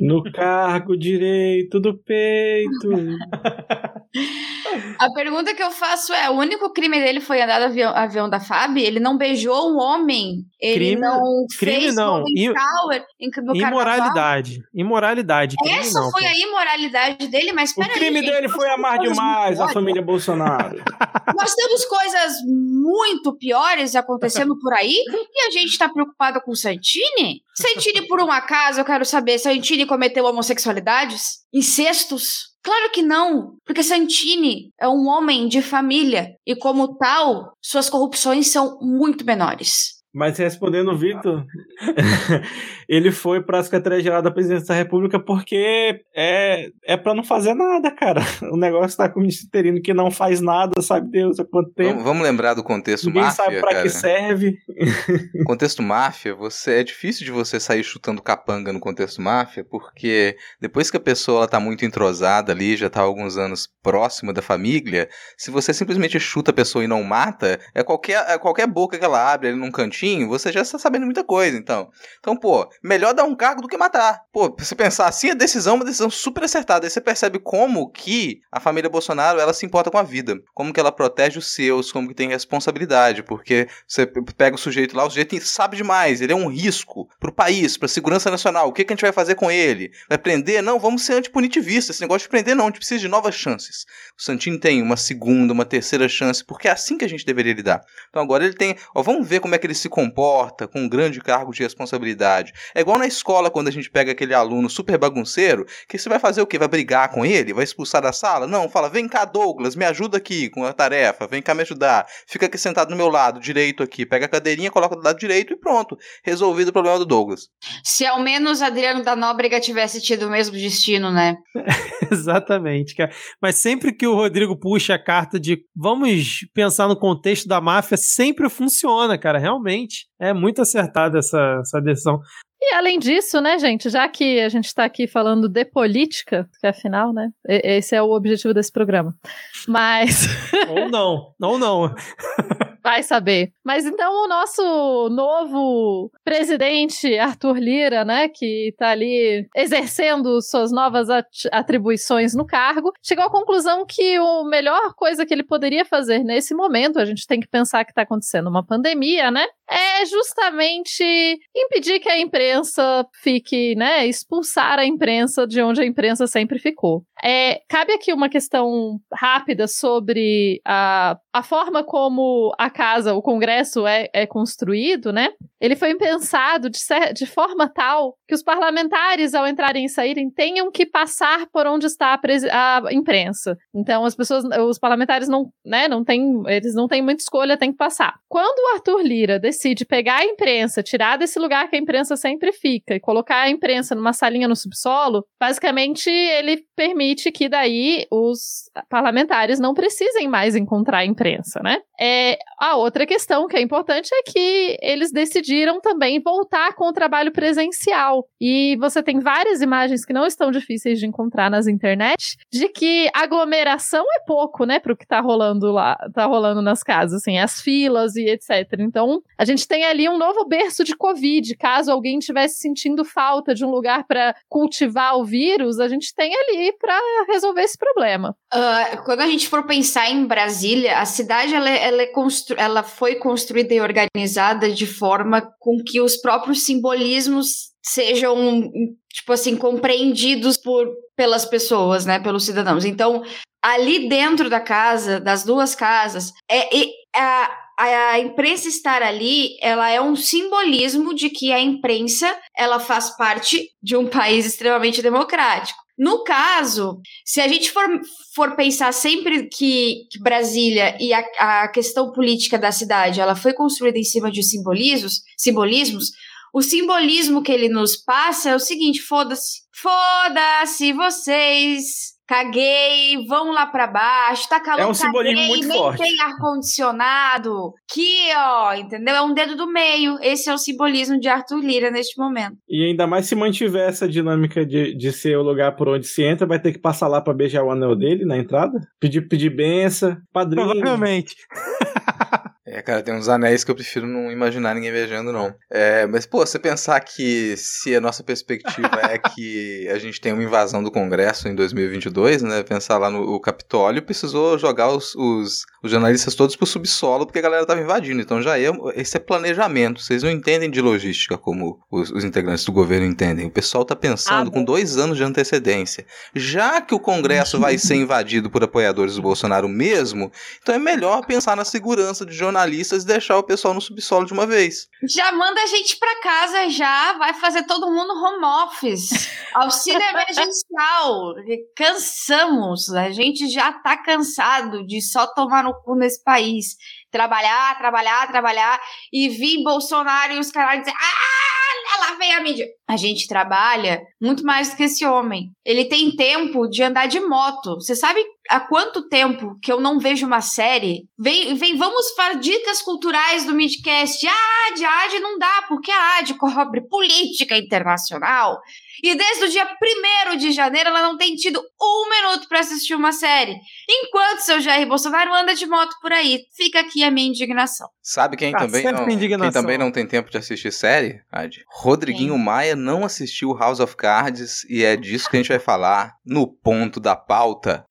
no cargo direito do peito. A pergunta que eu faço é: o único crime dele foi andar de avião, avião da FAB? Ele não beijou um homem? Ele Crime- não crime fez não. I- Shower em- no carnaval? Imoralidade. Imoralidade. crime Essa não, foi pô. a imoralidade dele, mas O peraí. crime gente, dele foi amar demais a família Bolsonaro. Nós temos coisas muito piores acontecendo por aí e a gente tá preocupado com o Santini? Santini, por um acaso, eu quero saber, Santini cometeu homossexualidades? Incestos? Claro que não, porque Santini é um homem de família e, como tal, suas corrupções são muito menores. Mas respondendo o Vitor, ele foi para a Secretaria-Geral da Presidência da República porque é, é para não fazer nada, cara. O negócio tá com o ministro interino que não faz nada, sabe Deus há quanto tempo. Vamos, vamos lembrar do contexto Ninguém máfia, sabe para cara. que serve. contexto máfia, você é difícil de você sair chutando capanga no contexto máfia, porque depois que a pessoa ela tá muito entrosada ali, já tá há alguns anos próxima da família, se você simplesmente chuta a pessoa e não mata, é qualquer, é qualquer boca que ela abre ali num cantinho, você já está sabendo muita coisa, então. Então, pô, melhor dar um cargo do que matar. Pô, se pensar assim, a decisão é uma decisão super acertada. Aí você percebe como que a família Bolsonaro, ela se importa com a vida. Como que ela protege os seus, como que tem responsabilidade, porque você pega o sujeito lá, o sujeito sabe demais, ele é um risco pro país, pra segurança nacional. O que, que a gente vai fazer com ele? Vai prender? Não, vamos ser antipunitivista. Esse negócio de prender, não, a gente precisa de novas chances. O Santini tem uma segunda, uma terceira chance, porque é assim que a gente deveria lidar. Então agora ele tem. Ó, vamos ver como é que ele se comporta com um grande cargo de responsabilidade. É igual na escola quando a gente pega aquele aluno super bagunceiro, que você vai fazer o quê? Vai brigar com ele? Vai expulsar da sala? Não, fala, vem cá, Douglas, me ajuda aqui com a tarefa, vem cá me ajudar. Fica aqui sentado no meu lado direito aqui, pega a cadeirinha, coloca do lado direito e pronto. Resolvido o problema do Douglas. Se ao menos Adriano da Nóbrega tivesse tido o mesmo destino, né? Exatamente, cara. Mas sempre que o Rodrigo puxa a carta de vamos pensar no contexto da máfia, sempre funciona, cara. Realmente. É muito acertada essa, essa decisão. E além disso, né, gente, já que a gente está aqui falando de política, que afinal, né, esse é o objetivo desse programa. Mas. ou não, ou não. Vai saber. Mas então o nosso novo presidente, Arthur Lira, né, que está ali exercendo suas novas atribuições no cargo, chegou à conclusão que a melhor coisa que ele poderia fazer nesse momento, a gente tem que pensar que está acontecendo uma pandemia, né, é justamente impedir que a imprensa fique, né, expulsar a imprensa de onde a imprensa sempre ficou. É, cabe aqui uma questão rápida sobre a, a forma como a casa, o Congresso é, é construído, né? Ele foi pensado de, de forma tal que os parlamentares, ao entrarem e saírem, tenham que passar por onde está a, a imprensa. Então, as pessoas, os parlamentares não, né, não têm, eles não têm muita escolha, tem que passar. Quando o Arthur Lira decide pegar a imprensa, tirar desse lugar que a imprensa sempre fica e colocar a imprensa numa salinha no subsolo, basicamente ele permite que daí os parlamentares não precisem mais encontrar a imprensa, né? É, a outra questão que é importante é que eles decidiram também voltar com o trabalho presencial. E você tem várias imagens que não estão difíceis de encontrar nas internet, de que aglomeração é pouco, né, pro que tá rolando lá, tá rolando nas casas, assim, as filas e etc. Então, a gente tem ali um novo berço de Covid. Caso alguém estivesse sentindo falta de um lugar para cultivar o vírus, a gente tem ali para resolver esse problema. Uh, quando a gente for pensar em Brasília, a cidade ela, é, ela é constru ela foi construída e organizada de forma com que os próprios simbolismos sejam, tipo assim, compreendidos por, pelas pessoas, né, pelos cidadãos. Então, ali dentro da casa, das duas casas, é, é a, a imprensa estar ali, ela é um simbolismo de que a imprensa, ela faz parte de um país extremamente democrático. No caso, se a gente for, for pensar sempre que, que Brasília e a, a, questão política da cidade ela foi construída em cima de simbolismos, simbolismos, o simbolismo que ele nos passa é o seguinte: foda-se. Foda-se vocês caguei, vão lá para baixo, tá calor, é um simbolismo caguei, muito nem forte. tem ar-condicionado. Que, ó, entendeu? É um dedo do meio. Esse é o simbolismo de Arthur Lira neste momento. E ainda mais se mantiver essa dinâmica de, de ser o lugar por onde se entra, vai ter que passar lá para beijar o anel dele na entrada, pedir, pedir benção, padrinho. Provavelmente. É, cara, tem uns anéis que eu prefiro não imaginar ninguém beijando, não. É, mas, pô, você pensar que se a nossa perspectiva é que a gente tem uma invasão do Congresso em 2022, né? Pensar lá no Capitólio, precisou jogar os, os, os, jornalistas todos pro subsolo porque a galera tava invadindo. Então já é, esse é planejamento. Vocês não entendem de logística como os, os integrantes do governo entendem. O pessoal tá pensando ah, com dois anos de antecedência. Já que o Congresso vai ser invadido por apoiadores do Bolsonaro mesmo, então é melhor pensar na segurança de jornalistas jornalistas e deixar o pessoal no subsolo de uma vez. Já manda a gente para casa já, vai fazer todo mundo home office. Auxílio emergencial. Cansamos, a gente já tá cansado de só tomar no cu nesse país. Trabalhar, trabalhar, trabalhar e vir Bolsonaro e os caras dizer: "Ah, lá vem a mídia". A gente trabalha muito mais do que esse homem. Ele tem tempo de andar de moto. Você sabe há quanto tempo que eu não vejo uma série? Vem, vem vamos para dicas culturais do Midcast. Ah, AD, a AD não dá, porque a AD cobre política internacional. E desde o dia 1 de janeiro ela não tem tido um minuto para assistir uma série. Enquanto seu Jair Bolsonaro anda de moto por aí. Fica aqui a minha indignação. Sabe quem, ah, também, não, quem também não tem tempo de assistir série, Ad? Rodriguinho quem? Maia não assistiu House of Cards e é disso que a gente vai falar no ponto da pauta.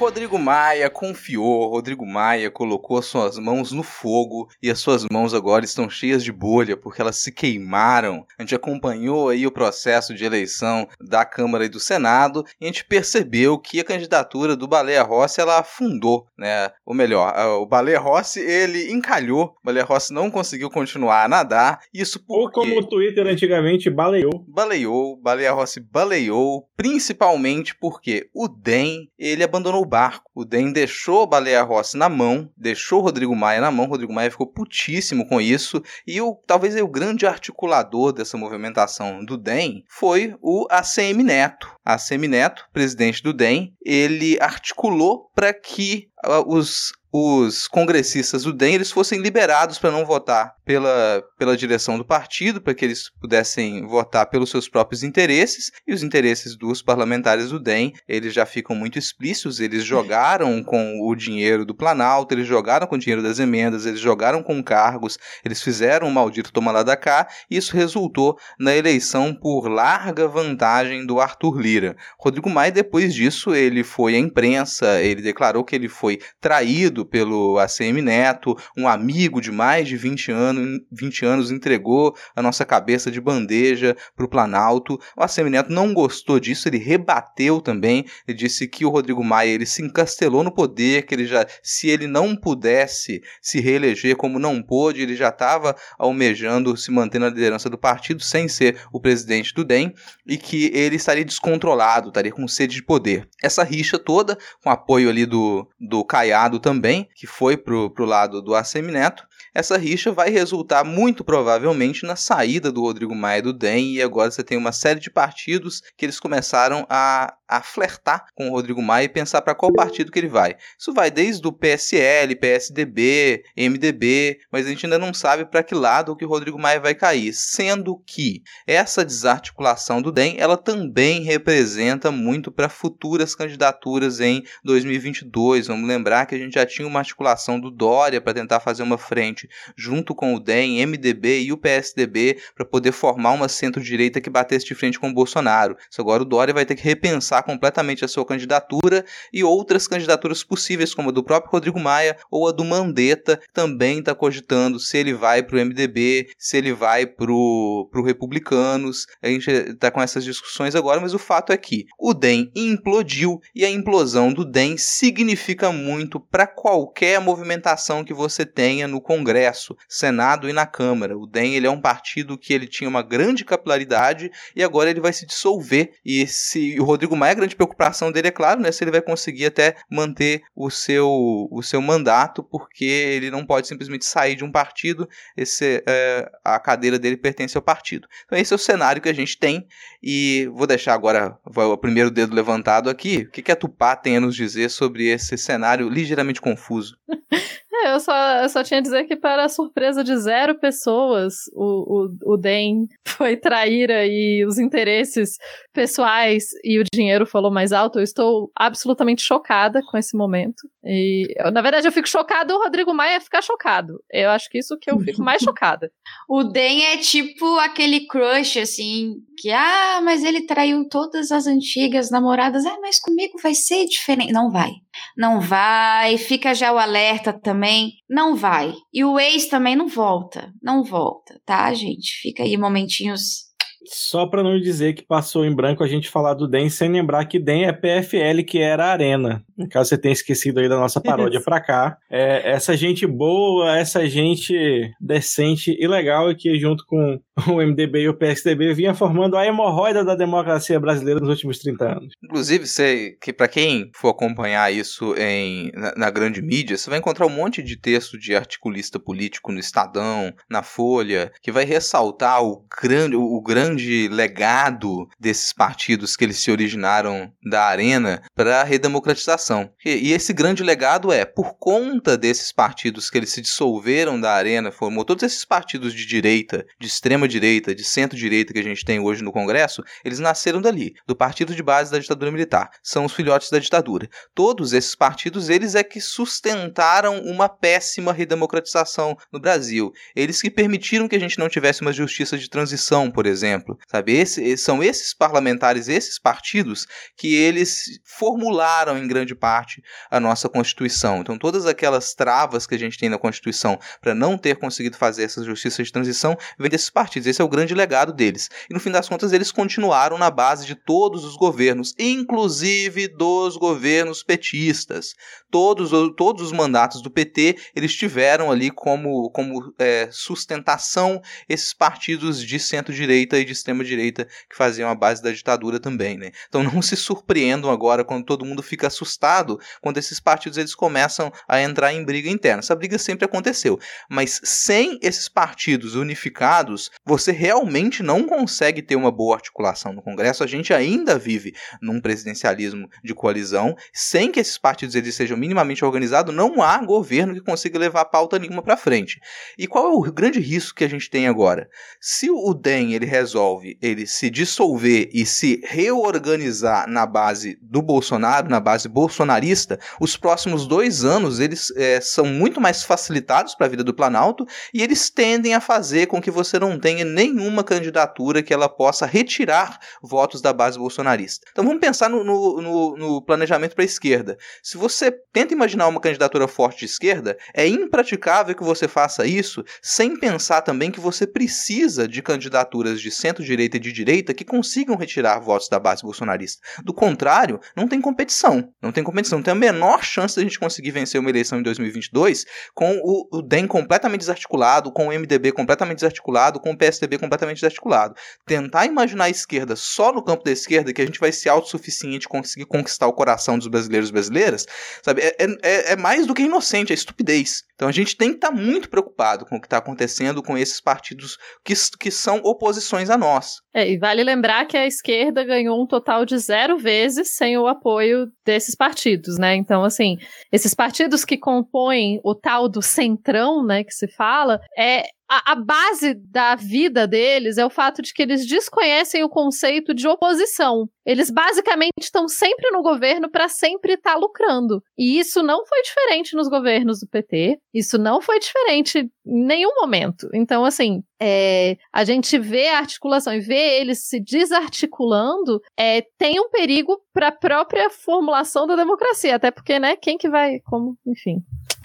Rodrigo Maia confiou, Rodrigo Maia colocou as suas mãos no fogo e as suas mãos agora estão cheias de bolha porque elas se queimaram. A gente acompanhou aí o processo de eleição da Câmara e do Senado e a gente percebeu que a candidatura do Baleia Rossi ela afundou, né? Ou melhor, o Baleia Rossi ele encalhou, o Baleia Rossi não conseguiu continuar a nadar. Isso porque... Ou como o Twitter antigamente baleou. Baleou, Baleia Rossi baleou, principalmente porque o DEM ele abandonou barco. O DEM deixou Baleia Rossi na mão, deixou Rodrigo Maia na mão. Rodrigo Maia ficou putíssimo com isso. E o, talvez o grande articulador dessa movimentação do DEM foi o ACM Neto. ACM Neto, presidente do DEM, ele articulou para que uh, os os congressistas do DEM eles fossem liberados para não votar pela, pela direção do partido, para que eles pudessem votar pelos seus próprios interesses, e os interesses dos parlamentares do DEM, eles já ficam muito explícitos, eles jogaram com o dinheiro do Planalto, eles jogaram com o dinheiro das emendas, eles jogaram com cargos, eles fizeram um maldito toma lá da cá, e isso resultou na eleição por larga vantagem do Arthur Lira. Rodrigo Maia, depois disso, ele foi à imprensa, ele declarou que ele foi traído pelo ACM Neto, um amigo de mais de 20 anos, 20 anos entregou a nossa cabeça de bandeja para o Planalto. O ACM Neto não gostou disso, ele rebateu também, ele disse que o Rodrigo Maia ele se encastelou no poder, que ele já, se ele não pudesse se reeleger como não pôde, ele já estava almejando se manter na liderança do partido sem ser o presidente do DEM e que ele estaria descontrolado, estaria com sede de poder. Essa rixa toda, com apoio ali do, do Caiado também, também, que foi pro, pro lado do ACM Neto, essa rixa vai resultar muito provavelmente na saída do Rodrigo Maia do DEM e agora você tem uma série de partidos que eles começaram a, a flertar com o Rodrigo Maia e pensar para qual partido que ele vai. Isso vai desde o PSL, PSDB, MDB, mas a gente ainda não sabe para que lado que o Rodrigo Maia vai cair, sendo que essa desarticulação do DEM, ela também representa muito para futuras candidaturas em 2022. Vamos lembrar que a gente já tinha uma articulação do Dória para tentar fazer uma frente frente, junto com o DEM, MDB e o PSDB, para poder formar uma centro-direita que batesse de frente com o Bolsonaro. Isso agora o Dória vai ter que repensar completamente a sua candidatura e outras candidaturas possíveis, como a do próprio Rodrigo Maia ou a do Mandetta, também está cogitando se ele vai para o MDB, se ele vai para o Republicanos. A gente está com essas discussões agora, mas o fato é que o DEM implodiu e a implosão do DEM significa muito para qualquer movimentação que você tenha no Congresso Congresso, Senado e na Câmara. O DEM ele é um partido que ele tinha uma grande capilaridade e agora ele vai se dissolver. E se o Rodrigo Maia, a grande preocupação dele é claro, né, se ele vai conseguir até manter o seu, o seu mandato, porque ele não pode simplesmente sair de um partido, esse, é, a cadeira dele pertence ao partido. Então esse é o cenário que a gente tem e vou deixar agora o primeiro dedo levantado aqui. O que, que a Tupá tem a nos dizer sobre esse cenário ligeiramente confuso? É, eu só, eu só tinha a dizer que, para a surpresa de zero pessoas, o, o, o DEM foi trair aí os interesses pessoais e o dinheiro falou mais alto. Eu estou absolutamente chocada com esse momento. E, eu, na verdade, eu fico chocada o Rodrigo Maia ficar chocado. Eu acho que isso que eu fico mais chocada. O DEM é tipo aquele crush, assim, que, ah, mas ele traiu todas as antigas namoradas. Ah, mas comigo vai ser diferente. Não vai. Não vai. Fica já o alerta também. Não vai. E o ex também não volta. Não volta, tá, gente? Fica aí momentinhos só para não dizer que passou em branco a gente falar do DEM sem lembrar que DEM é PFL, que era a Arena. Caso você tenha esquecido aí da nossa paródia pra cá. É, essa gente boa, essa gente decente e legal que junto com o MDB e o PSDB vinha formando a hemorroida da democracia brasileira nos últimos 30 anos. Inclusive, você, que para quem for acompanhar isso em, na, na, grande mídia, você vai encontrar um monte de texto de articulista político no Estadão, na Folha, que vai ressaltar o grande, o grande grande legado desses partidos que eles se originaram da arena para a redemocratização. E, e, esse grande legado é, por conta desses partidos que eles se dissolveram da arena, formou todos esses partidos de direita, de extrema direita, de centro-direita que a gente tem hoje no Congresso, eles nasceram dali, do partido de base da ditadura militar. São os filhotes da ditadura. Todos esses partidos, eles é que sustentaram uma péssima redemocratização no Brasil. Eles que permitiram que a gente não tivesse uma justiça de transição, por exemplo exemplo, sabe? Esse, são esses parlamentares, esses partidos que eles formularam em grande parte a nossa Constituição. Então, todas aquelas travas que a gente tem na Constituição para não ter conseguido fazer essa justiça de transição vem desses partidos. Esse é o grande legado deles. E no fim das contas, eles continuaram na base de todos os governos, inclusive dos governos petistas. Todos, todos os mandatos do PT eles tiveram ali como, como é, sustentação esses partidos de centro-direita e de extrema-direita que faziam a base da ditadura também. Né? Então não se surpreendam agora quando todo mundo fica assustado quando esses partidos eles começam a entrar em briga interna. Essa briga sempre aconteceu, mas sem esses partidos unificados, você realmente não consegue ter uma boa articulação no Congresso. A gente ainda vive num presidencialismo de coalizão, sem que esses partidos eles sejam minimamente organizados, não há governo que consiga levar pauta nenhuma para frente. E qual é o grande risco que a gente tem agora? Se o DEM ele resolve ele se dissolver e se reorganizar na base do Bolsonaro, na base bolsonarista, os próximos dois anos eles é, são muito mais facilitados para a vida do Planalto e eles tendem a fazer com que você não tenha nenhuma candidatura que ela possa retirar votos da base bolsonarista. Então vamos pensar no, no, no, no planejamento para a esquerda. Se você tenta imaginar uma candidatura forte de esquerda, é impraticável que você faça isso sem pensar também que você precisa de candidaturas de centro-direita e de direita que consigam retirar votos da base bolsonarista. Do contrário, não tem competição. Não tem competição. Não tem a menor chance de a gente conseguir vencer uma eleição em 2022 com o, o DEM completamente desarticulado, com o MDB completamente desarticulado, com o PSDB completamente desarticulado. Tentar imaginar a esquerda só no campo da esquerda, que a gente vai ser autossuficiente conseguir conquistar o coração dos brasileiros e brasileiras, sabe? É, é, é mais do que inocente, é estupidez. Então a gente tem que estar tá muito preocupado com o que está acontecendo com esses partidos que, que são oposições a nós. É, e vale lembrar que a esquerda ganhou um total de zero vezes sem o apoio desses partidos, né? Então, assim, esses partidos que compõem o tal do centrão, né, que se fala, é a, a, base da vida deles é o fato de que eles desconhecem o conceito de oposição. Eles basicamente estão sempre no governo para sempre estar tá lucrando. E isso não foi diferente nos governos do PT. Isso não foi diferente em nenhum momento. Então, assim, é, a gente vê a articulação e vê eles se desarticulando, é, tem um perigo para a própria formulação da democracia. Até porque, né, quem que vai, como, enfim.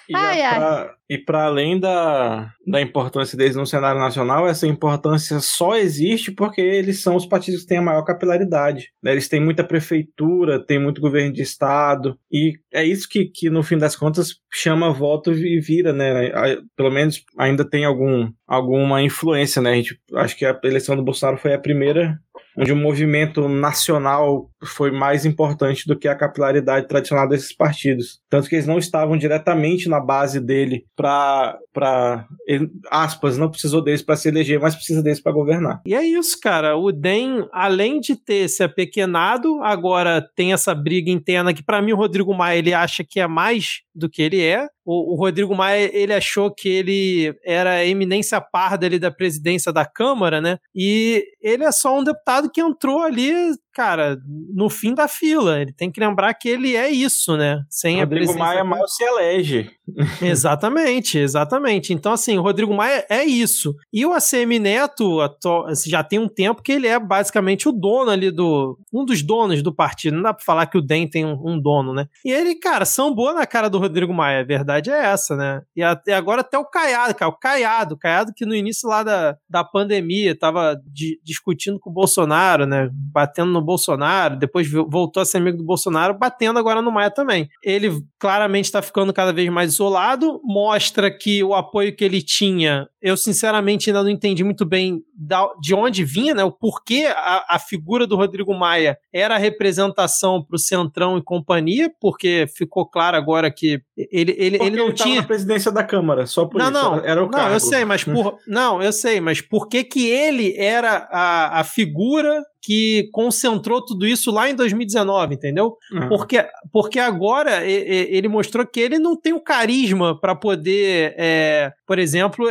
E, ai, pra, e para além da, da importância deles no cenário nacional, essa importância só existe porque eles são os partidos que têm a maior capilaridade. Né? Eles têm muita prefeitura, têm muito governo de estado, e é isso que, que no fim das contas chama voto e vira, né? Pelo menos ainda tem algum, alguma influência, né? A gente, acho que a eleição do Bolsonaro foi a primeira onde o movimento nacional foi mais importante do que a capilaridade tradicional desses partidos. Tanto que eles não estavam diretamente na base dele para, aspas, não precisou deles para se eleger, mas precisa deles para governar. E é isso, cara. O DEM, além de ter se apequenado, agora tem essa briga interna que, para mim, o Rodrigo Maia ele acha que é mais do que ele é. O, o, Rodrigo Maia, ele achou que ele era a eminência parda ali da presidência da Câmara, né? E ele é só um deputado que entrou ali cara, no fim da fila. Ele tem que lembrar que ele é isso, né? Sem Rodrigo a Maia mal se elege. Exatamente, exatamente. Então, assim, o Rodrigo Maia é isso. E o ACM Neto já tem um tempo que ele é basicamente o dono ali do. um dos donos do partido. Não dá pra falar que o DEM tem um, um dono, né? E ele, cara, sambou na cara do Rodrigo Maia. A verdade é essa, né? E, agora até o Caiado, cara. O Caiado, Caiado que no início lá da, da pandemia tava di, discutindo com o Bolsonaro, né? Batendo no Bolsonaro, depois voltou a ser amigo do Bolsonaro, batendo agora no Maia também. Ele claramente está ficando cada vez mais isolado, mostra que o apoio que ele tinha, eu sinceramente ainda não entendi muito bem de onde vinha, né? O porquê a, a figura do Rodrigo Maia era a representação para o Centrão e companhia, porque ficou claro agora que ele, ele, ele não ele tinha. na presidência da Câmara, só por não, isso. Não, era o não, eu sei, mas por. não, eu sei, mas por que, que ele era a, a figura que concentrou tudo isso lá em 2019, entendeu? Uhum. Porque, porque agora ele mostrou que ele não tem o carisma para poder, é, por exemplo,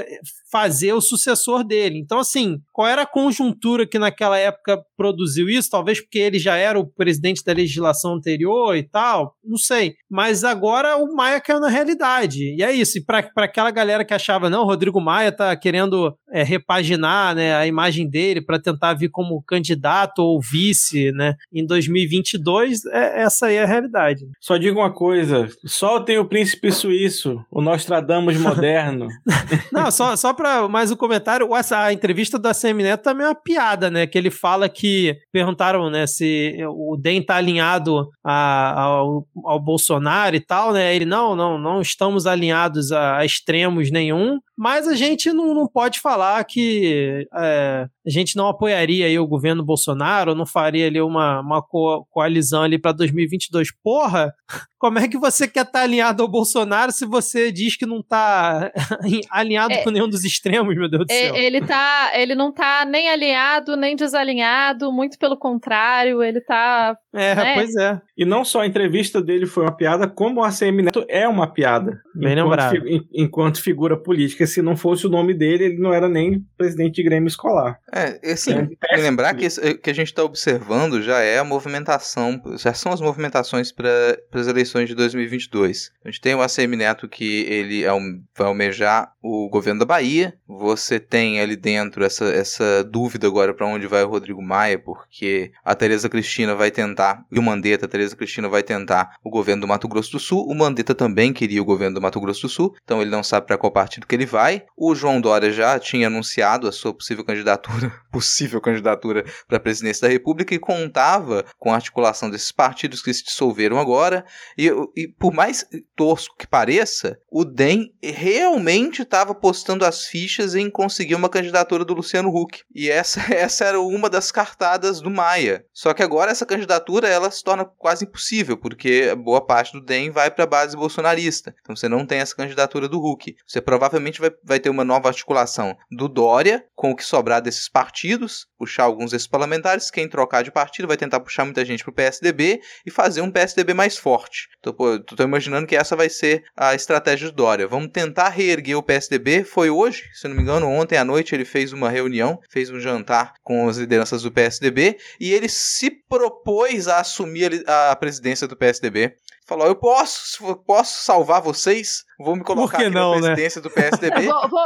fazer o sucessor dele. Então, assim, qual era a conjuntura que naquela época produziu isso? Talvez porque ele já era o presidente da legislação anterior e tal, não sei. Mas agora o Maia caiu na realidade. E é isso. E para aquela galera que achava, não, Rodrigo Maia tá querendo é, repaginar né, a imagem dele para tentar vir como candidato ou vice né, em 2022, é, essa aí é a realidade. Só digo uma coisa: só tem o príncipe suíço, o Nostradamus moderno. não, só, só para mais um comentário: a entrevista do ACM Neto também é uma piada, né? Que ele fala que perguntaram né, se o DEM tá alinhado a, ao, ao Bolsonaro e tal, né? Ele, não, não, não estamos alinhados a, a extremos nenhum, mas a gente não, não pode falar que é, a gente não apoiaria aí o governo Bolsonaro, não faria ali uma, uma co coalizão ali para 2022. Porra, como é que você quer estar tá alinhado ao Bolsonaro se você diz que não está alinhado é, com nenhum dos extremos, meu Deus do é, céu? Ele, tá, ele não tá nem alinhado, nem desalinhado, muito pelo contrário, ele tá... É, né? pois é. E não só a entrevista dele foi uma piada, como o ACM Neto é uma piada. Bem enquanto, lembrado. Fi, enquanto figura política, se não fosse o nome dele, ele não era nem presidente de Grêmio escolar. É, assim, é lembrar que, que a gente está observando já é a movimentação, já são as movimentações para as eleições de 2022. A gente tem o ACM Neto que ele é vai almejar o governo da Bahia. Você tem ali dentro essa, essa dúvida agora para onde vai o Rodrigo Maia, porque a Tereza Cristina vai tentar, e o Mandetta, a Tereza Cristina vai tentar o governo do Mato Grosso do Sul. O Mandetta também queria o governo do Mato Grosso do Sul, então ele não sabe para qual partido que ele vai. O João Dória já tinha anunciado a sua possível candidatura possível candidatura para a presidência da República e contava com a articulação desses partidos que se dissolveram agora. E, e por mais tosco que pareça, o DEM realmente estava postando as fichas em conseguir uma candidatura do Luciano Huck. E essa, essa era uma das cartadas do Maia. Só que agora essa candidatura ela se torna quase impossível, porque boa parte do DEM vai para a base bolsonarista. Então você não tem essa candidatura do Huck. Você provavelmente vai, vai ter uma nova articulação do Dória com o que sobrar desses partidos puxar alguns desses parlamentares. Quem trocar de partido vai tentar puxar muita gente para o PSDB e fazer um PSDB mais forte. Estou imaginando que essa vai ser a estratégia do Dória. Vamos tentar reerguer o PSDB. Foi hoje, se não me engano, ontem à noite ele fez uma reunião, fez um jantar com as lideranças do PSDB e ele se propôs a assumir a presidência do PSDB falou: Eu posso, posso salvar vocês? Vou me colocar aqui não, na né? presidência né? do PSDB. vou, vou,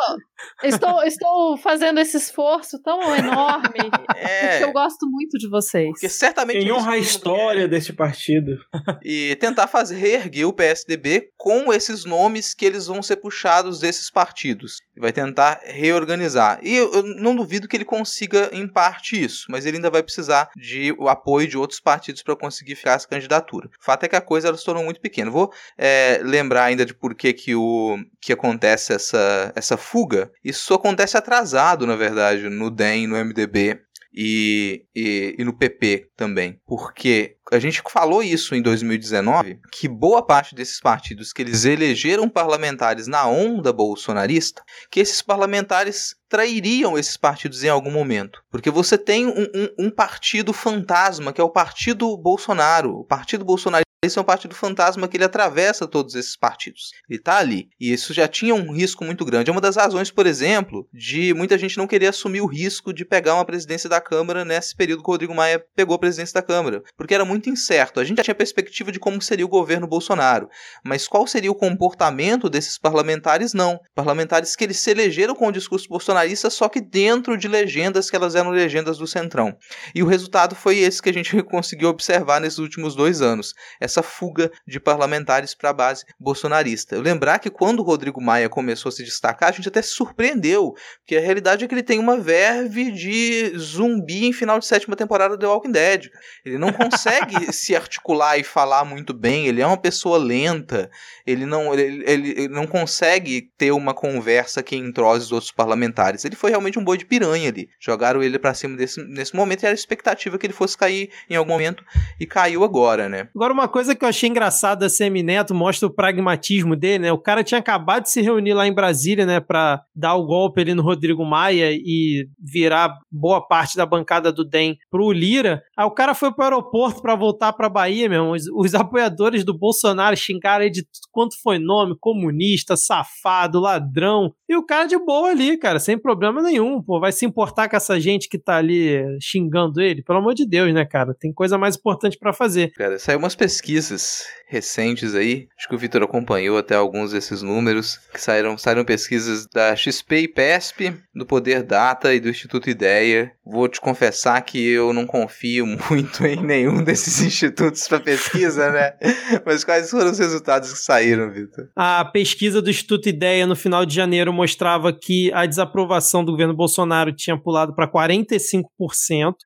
estou, estou fazendo esse esforço tão enorme. É, porque eu gosto muito de vocês. Porque certamente. Em honra a história desse partido. E tentar fazer reerguer o PSDB com esses nomes que eles vão ser puxados desses partidos. Vai tentar reorganizar. E eu, eu não duvido que ele consiga, em parte, isso. Mas ele ainda vai precisar de o apoio de outros partidos para conseguir ficar essa candidatura. O fato é que a coisa ela se tornou muito pequena. Vou é, lembrar ainda de por que que, o, que acontece essa, essa fuga, isso acontece atrasado, na verdade, no DEM, no MDB e, e, e, no PP também. Porque a gente falou isso em 2019, que boa parte desses partidos que eles elegeram parlamentares na onda bolsonarista, que esses parlamentares trairiam esses partidos em algum momento. Porque você tem um, um, um partido fantasma, que é o Partido Bolsonaro. O Partido Bolsonaro esse é um partido fantasma que ele atravessa todos esses partidos. Ele está ali. E isso já tinha um risco muito grande. É uma das razões, por exemplo, de muita gente não querer assumir o risco de pegar uma presidência da Câmara nesse período que o Rodrigo Maia pegou a presidência da Câmara. Porque era muito incerto. A gente já tinha perspectiva de como seria o governo Bolsonaro. Mas qual seria o comportamento desses parlamentares? Não. Parlamentares que eles se elegeram com o discurso bolsonarista, só que dentro de legendas que elas eram legendas do Centrão. E o resultado foi esse que a gente conseguiu observar nesses últimos dois anos essa fuga de parlamentares para a base bolsonarista. Eu lembrar que quando o Rodrigo Maia começou a se destacar, a gente até se surpreendeu, porque a realidade é que ele tem uma verve de zumbi em final de sétima temporada do The Walking Dead. Ele não consegue se articular e falar muito bem, ele é uma pessoa lenta, ele não, ele, ele não consegue ter uma conversa que entrose os outros parlamentares. Ele foi realmente um boi de piranha ali. Jogaram ele para cima desse, nesse momento e era a expectativa que ele fosse cair em algum momento e caiu agora, né? Agora uma coisa coisa que eu achei engraçada da Semineto mostra o pragmatismo dele, né? O cara tinha acabado de se reunir lá em Brasília, né, para dar o golpe ali no Rodrigo Maia e virar boa parte da bancada do DEM pro Lira. Aí o cara foi pro aeroporto para voltar pra Bahia, meu. Os, os apoiadores do Bolsonaro xingaram ele de quanto foi nome, comunista, safado, ladrão. E o cara de boa ali, cara, sem problema nenhum. Pô, vai se importar com essa gente que tá ali xingando ele? Pelo amor de Deus, né, cara? Tem coisa mais importante para fazer. Cara, saiu umas pesquisas recentes aí. Acho que o Vitor acompanhou até alguns desses números. Que saíram, saíram pesquisas da XP e PESP, do Poder Data e do Instituto Ideia. Vou te confessar que eu não confio muito em nenhum desses institutos para pesquisa, né? Mas quais foram os resultados que saíram, Vitor? A pesquisa do Instituto Ideia no final de janeiro mostrava que a desaprovação do governo Bolsonaro tinha pulado para 45%.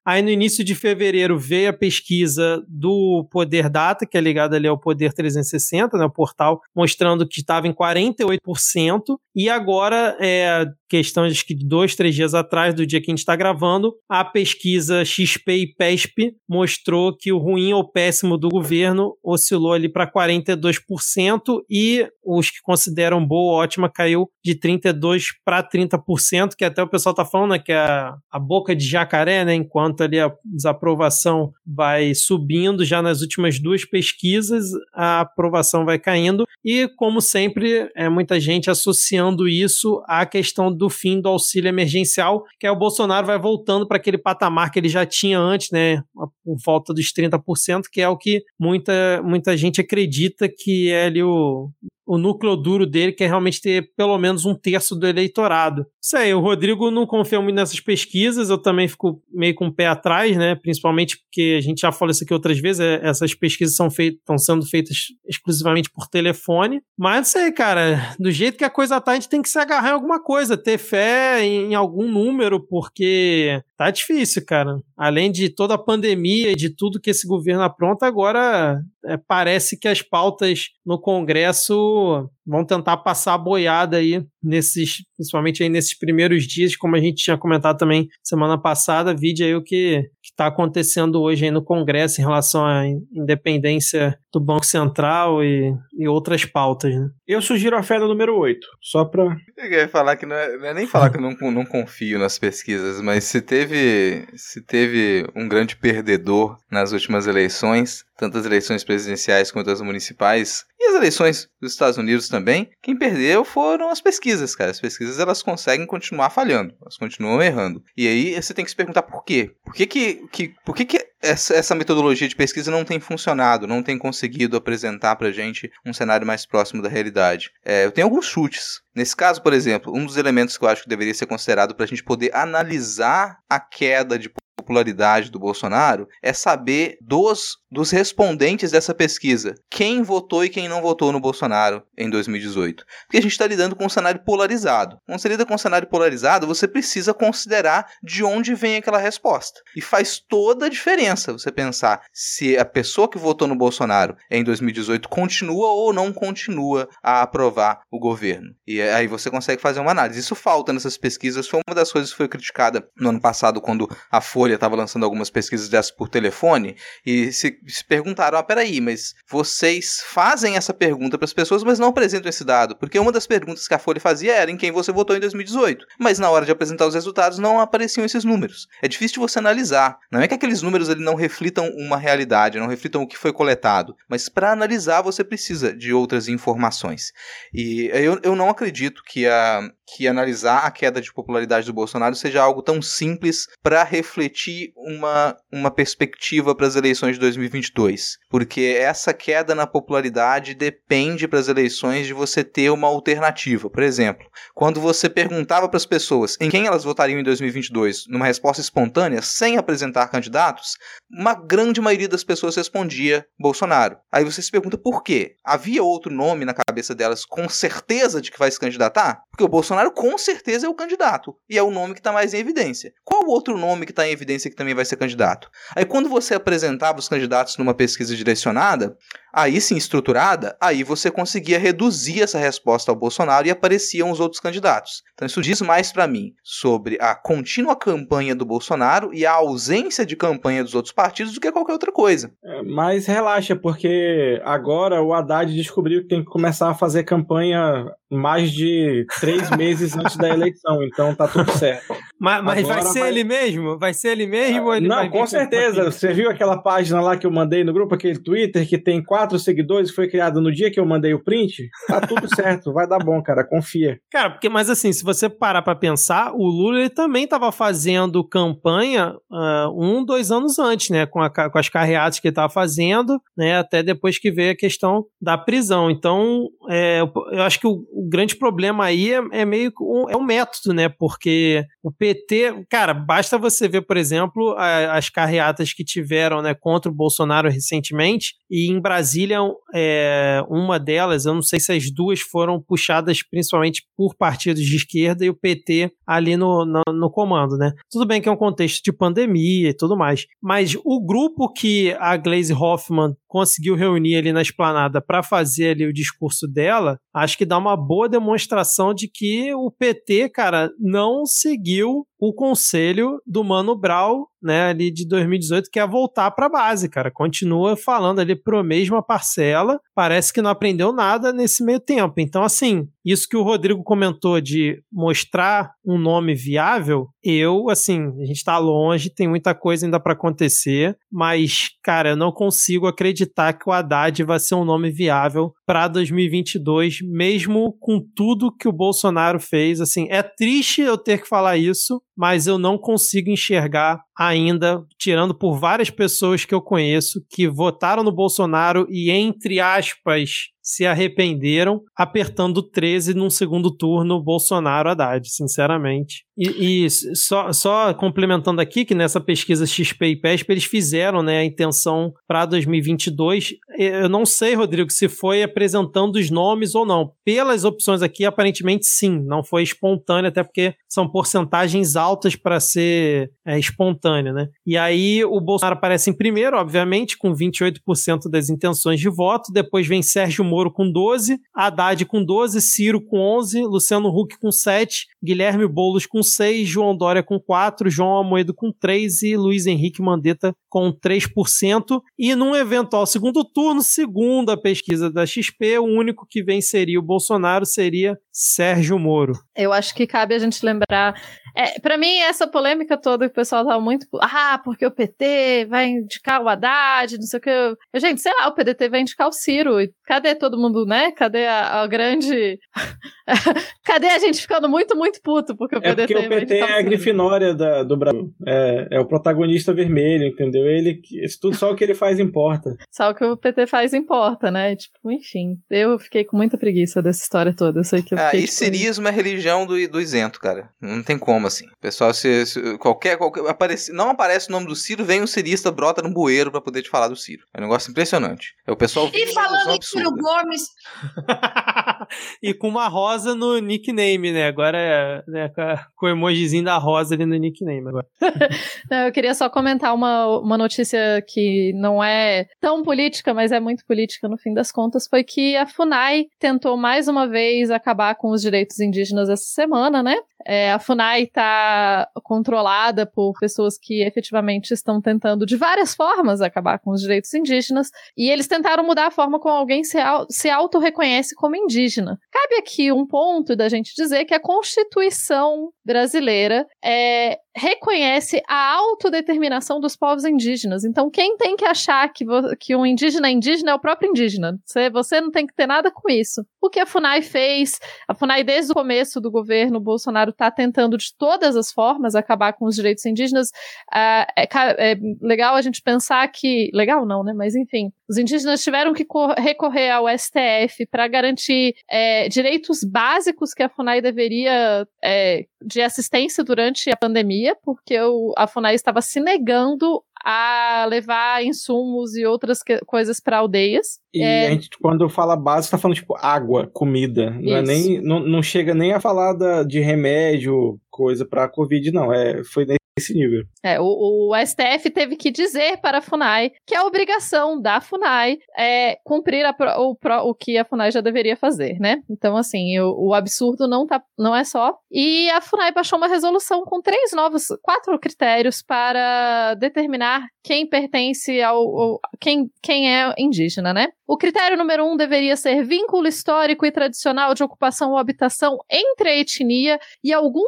Aí no início de fevereiro veio a pesquisa do Poder Data, que é ligada ali ao Poder 360, né, o portal, mostrando que estava em 48%. E agora, é, questão de dois, três dias atrás, do dia que a gente está gravando, a pesquisa XP e PESP mostrou que o ruim ou péssimo do governo oscilou ali para 42% e os que consideram boa ou ótima caiu de 32% para 30%, que até o pessoal está falando né, que é a, a boca de jacaré, né, enquanto ali a desaprovação vai subindo, já nas últimas duas pesquisas a aprovação vai caindo. E, como sempre, é muita gente associando isso à questão do do fim do auxílio emergencial, que é o Bolsonaro vai voltando para aquele patamar que ele já tinha antes, né, por volta dos 30%, que é o que muita, muita gente acredita que é ali o, o núcleo duro dele, que é realmente ter pelo menos um terço do eleitorado. Aí, o Rodrigo não confia muito nessas pesquisas, eu também fico meio com o pé atrás, né? Principalmente porque a gente já falou isso aqui outras vezes, é, essas pesquisas são feitas, estão sendo feitas exclusivamente por telefone. Mas aí, cara, do jeito que a coisa tá, a gente tem que se agarrar em alguma coisa, ter fé em, em algum número, porque tá difícil, cara. Além de toda a pandemia e de tudo que esse governo apronta, agora é, parece que as pautas no Congresso vão tentar passar a boiada aí nesses, principalmente aí nesses primeiros dias, como a gente tinha comentado também semana passada, vide aí o que está acontecendo hoje aí no Congresso em relação à independência do Banco Central e, e outras pautas. Né? Eu sugiro a fé do número 8, só para Eu ia falar que não é, não é nem falar que eu não, não confio nas pesquisas, mas se teve, se teve um grande perdedor nas últimas eleições, tanto as eleições presidenciais quanto as municipais, e as eleições dos Estados Unidos também, quem perdeu foram as pesquisas, cara. As pesquisas elas conseguem continuar falhando, elas continuam errando. E aí você tem que se perguntar por quê? Por que que, que, por que, que essa, essa metodologia de pesquisa não tem funcionado, não tem conseguido apresentar pra gente um cenário mais próximo da realidade? É, eu tenho alguns chutes. Nesse caso, por exemplo, um dos elementos que eu acho que deveria ser considerado para a gente poder analisar a queda de popularidade do Bolsonaro é saber dos, dos respondentes dessa pesquisa quem votou e quem não votou no Bolsonaro em 2018. Porque a gente está lidando com um cenário polarizado. Quando você lida com um cenário polarizado, você precisa considerar de onde vem aquela resposta. E faz toda a diferença você pensar se a pessoa que votou no Bolsonaro em 2018 continua ou não continua a aprovar o governo. E aí você consegue fazer uma análise. Isso falta nessas pesquisas. Foi uma das coisas que foi criticada no ano passado, quando a Folha estava lançando algumas pesquisas dessas por telefone e se, se perguntaram: ah, peraí, mas vocês fazem essa pergunta para as pessoas, mas não apresentam esse dado? Porque uma das perguntas que a Folha fazia era em quem você votou em 2018. Mas na hora de apresentar os resultados não apareciam esses números. É difícil de você analisar. Não é que aqueles números ali não reflitam uma realidade, não reflitam o que foi coletado. Mas para analisar você precisa de outras informações. E eu, eu não acredito que, a, que analisar a queda de popularidade do Bolsonaro seja algo tão simples para refletir uma, uma perspectiva para as eleições de 2022, porque essa queda na popularidade depende para as eleições de você ter uma alternativa. Por exemplo, quando você perguntava para as pessoas em quem elas votariam em 2022, numa resposta espontânea, sem apresentar candidatos, uma grande maioria das pessoas respondia Bolsonaro. Aí você se pergunta por quê? Havia outro nome na cabeça delas com certeza de que vai se candidatar? Porque o Bolsonaro com certeza é o candidato e é o nome que está mais em evidência. Qual outro nome que está em evidência? Evidência que também vai ser candidato. Aí quando você apresentava os candidatos numa pesquisa direcionada, aí sim estruturada, aí você conseguia reduzir essa resposta ao Bolsonaro e apareciam os outros candidatos. Então isso diz mais para mim sobre a contínua campanha do Bolsonaro e a ausência de campanha dos outros partidos do que qualquer outra coisa. É, mas relaxa, porque agora o Haddad descobriu que tem que começar a fazer campanha mais de três meses antes da eleição, então tá tudo certo. Mas, mas vai ser vai... ele mesmo? Vai ser ele mesmo? ou ele Não, com certeza. Você viu aquela página lá que eu mandei no grupo, aquele Twitter que tem quatro seguidores, que foi criado no dia que eu mandei o print? Tá tudo certo, vai dar bom, cara, confia. Cara, porque, mas assim, se você parar pra pensar, o Lula ele também tava fazendo campanha uh, um, dois anos antes, né? Com, a, com as carreatas que ele tava fazendo, né? Até depois que veio a questão da prisão. Então, é, eu acho que o, o grande problema aí é, é meio um, é o método, né? Porque o PT, cara, basta você ver, por exemplo, a, as carreatas que tiveram né, contra o Bolsonaro recentemente, e em Brasília, é, uma delas, eu não sei se as duas foram puxadas principalmente por partidos de esquerda e o PT ali no, no, no comando, né? Tudo bem que é um contexto de pandemia e tudo mais, mas o grupo que a Glaze Hoffman conseguiu reunir ali na esplanada para fazer ali o discurso dela, acho que dá uma boa demonstração de que o PT, cara, não seguiu o conselho do Mano Brown, né, ali de 2018, que é voltar para a base, cara. Continua falando ali pro mesma parcela, parece que não aprendeu nada nesse meio tempo. Então, assim, isso que o Rodrigo comentou de mostrar um nome viável, eu, assim, a gente está longe, tem muita coisa ainda para acontecer, mas, cara, eu não consigo acreditar que o Haddad vai ser um nome viável para 2022, mesmo com tudo que o Bolsonaro fez. Assim, é triste eu ter que falar isso, mas eu não consigo enxergar ainda, tirando por várias pessoas que eu conheço que votaram no Bolsonaro e, entre aspas, se arrependeram, apertando 13 num segundo turno Bolsonaro Haddad, sinceramente. E, e, só, só complementando aqui que nessa pesquisa XP e PESP eles fizeram né, a intenção para 2022. Eu não sei, Rodrigo, se foi apresentando os nomes ou não. Pelas opções aqui, aparentemente sim, não foi espontâneo, até porque são porcentagens altas para ser é, espontâneo. Né? E aí o Bolsonaro aparece em primeiro, obviamente, com 28% das intenções de voto. Depois vem Sérgio Moro com 12, Haddad com 12, Ciro com 11, Luciano Huck com 7, Guilherme Boulos com 6, João Dória com 4, João Amoedo com 3 e Luiz Henrique Mandetta com 3%. E num eventual segundo turno, segundo a pesquisa da XP, o único que venceria o Bolsonaro seria Sérgio Moro. Eu acho que cabe a gente lembrar é, para mim, essa polêmica toda que o pessoal tava muito. Ah, porque o PT vai indicar o Haddad, não sei o que. Gente, sei lá, o PDT vai indicar o Ciro. Cadê todo mundo, né? Cadê a, a grande. Cadê a gente ficando muito, muito puto porque o PDT É porque o PT é a grifinória da, do Brasil. É, é o protagonista vermelho, entendeu? Ele, tudo, só o que ele faz importa. Só o que o PT faz importa, né? Tipo, enfim. Eu fiquei com muita preguiça dessa história toda. Eu sei que eu ah, fiquei, e tipo... cirismo é religião do, do isento, cara. Não tem como, assim. O pessoal, se, se qualquer. qualquer aparece, não aparece o nome do Ciro, vem um cirista, brota no bueiro para poder te falar do Ciro. É um negócio impressionante. É o pessoal. E falando em Ciro Gomes. e com uma rosa no nickname, né? Agora é né, com o emojizinho da rosa ali no nickname. Agora. não, eu queria só comentar uma, uma notícia que não é tão política, mas é muito política no fim das contas. Foi que a FUNAI tentou mais uma vez acabar com os direitos indígenas essa semana, né? É, a FUNAI está controlada por pessoas que efetivamente estão tentando de várias formas acabar com os direitos indígenas, e eles tentaram mudar a forma como alguém se, se auto-reconhece como indígena. Cabe aqui um ponto da gente dizer que a Constituição brasileira é, reconhece a autodeterminação dos povos indígenas. Então, quem tem que achar que, que um indígena é indígena é o próprio indígena. Você, você não tem que ter nada com isso. O que a FUNAI fez, a FUNAI, desde o começo do governo Bolsonaro, está tentando de todas as formas acabar com os direitos indígenas. Uh, é, é, legal a gente pensar que. Legal não, né? Mas enfim, os indígenas tiveram que recorrer ao STF para garantir é, direitos básicos que a FUNAI deveria é, de assistência durante a pandemia, porque o, a FUNAI estava se negando a levar insumos e outras coisas para aldeias. E é... a gente, quando fala básico, está falando tipo água, comida. Não, é nem, não, não chega nem a falar da, de remédio, coisa para Covid, não. É, foi esse nível. É, o, o, STF teve que dizer para a FUNAI que a obrigação da FUNAI é cumprir a, o, o, que a FUNAI já deveria fazer, né? Então, assim, o, o, absurdo não, tá, não é só. E a FUNAI baixou uma resolução com três novos, quatro critérios para determinar quem pertence ao, ao quem, quem é indígena, né? O critério número um deveria ser vínculo histórico e tradicional de ocupação ou habitação entre a etnia e algum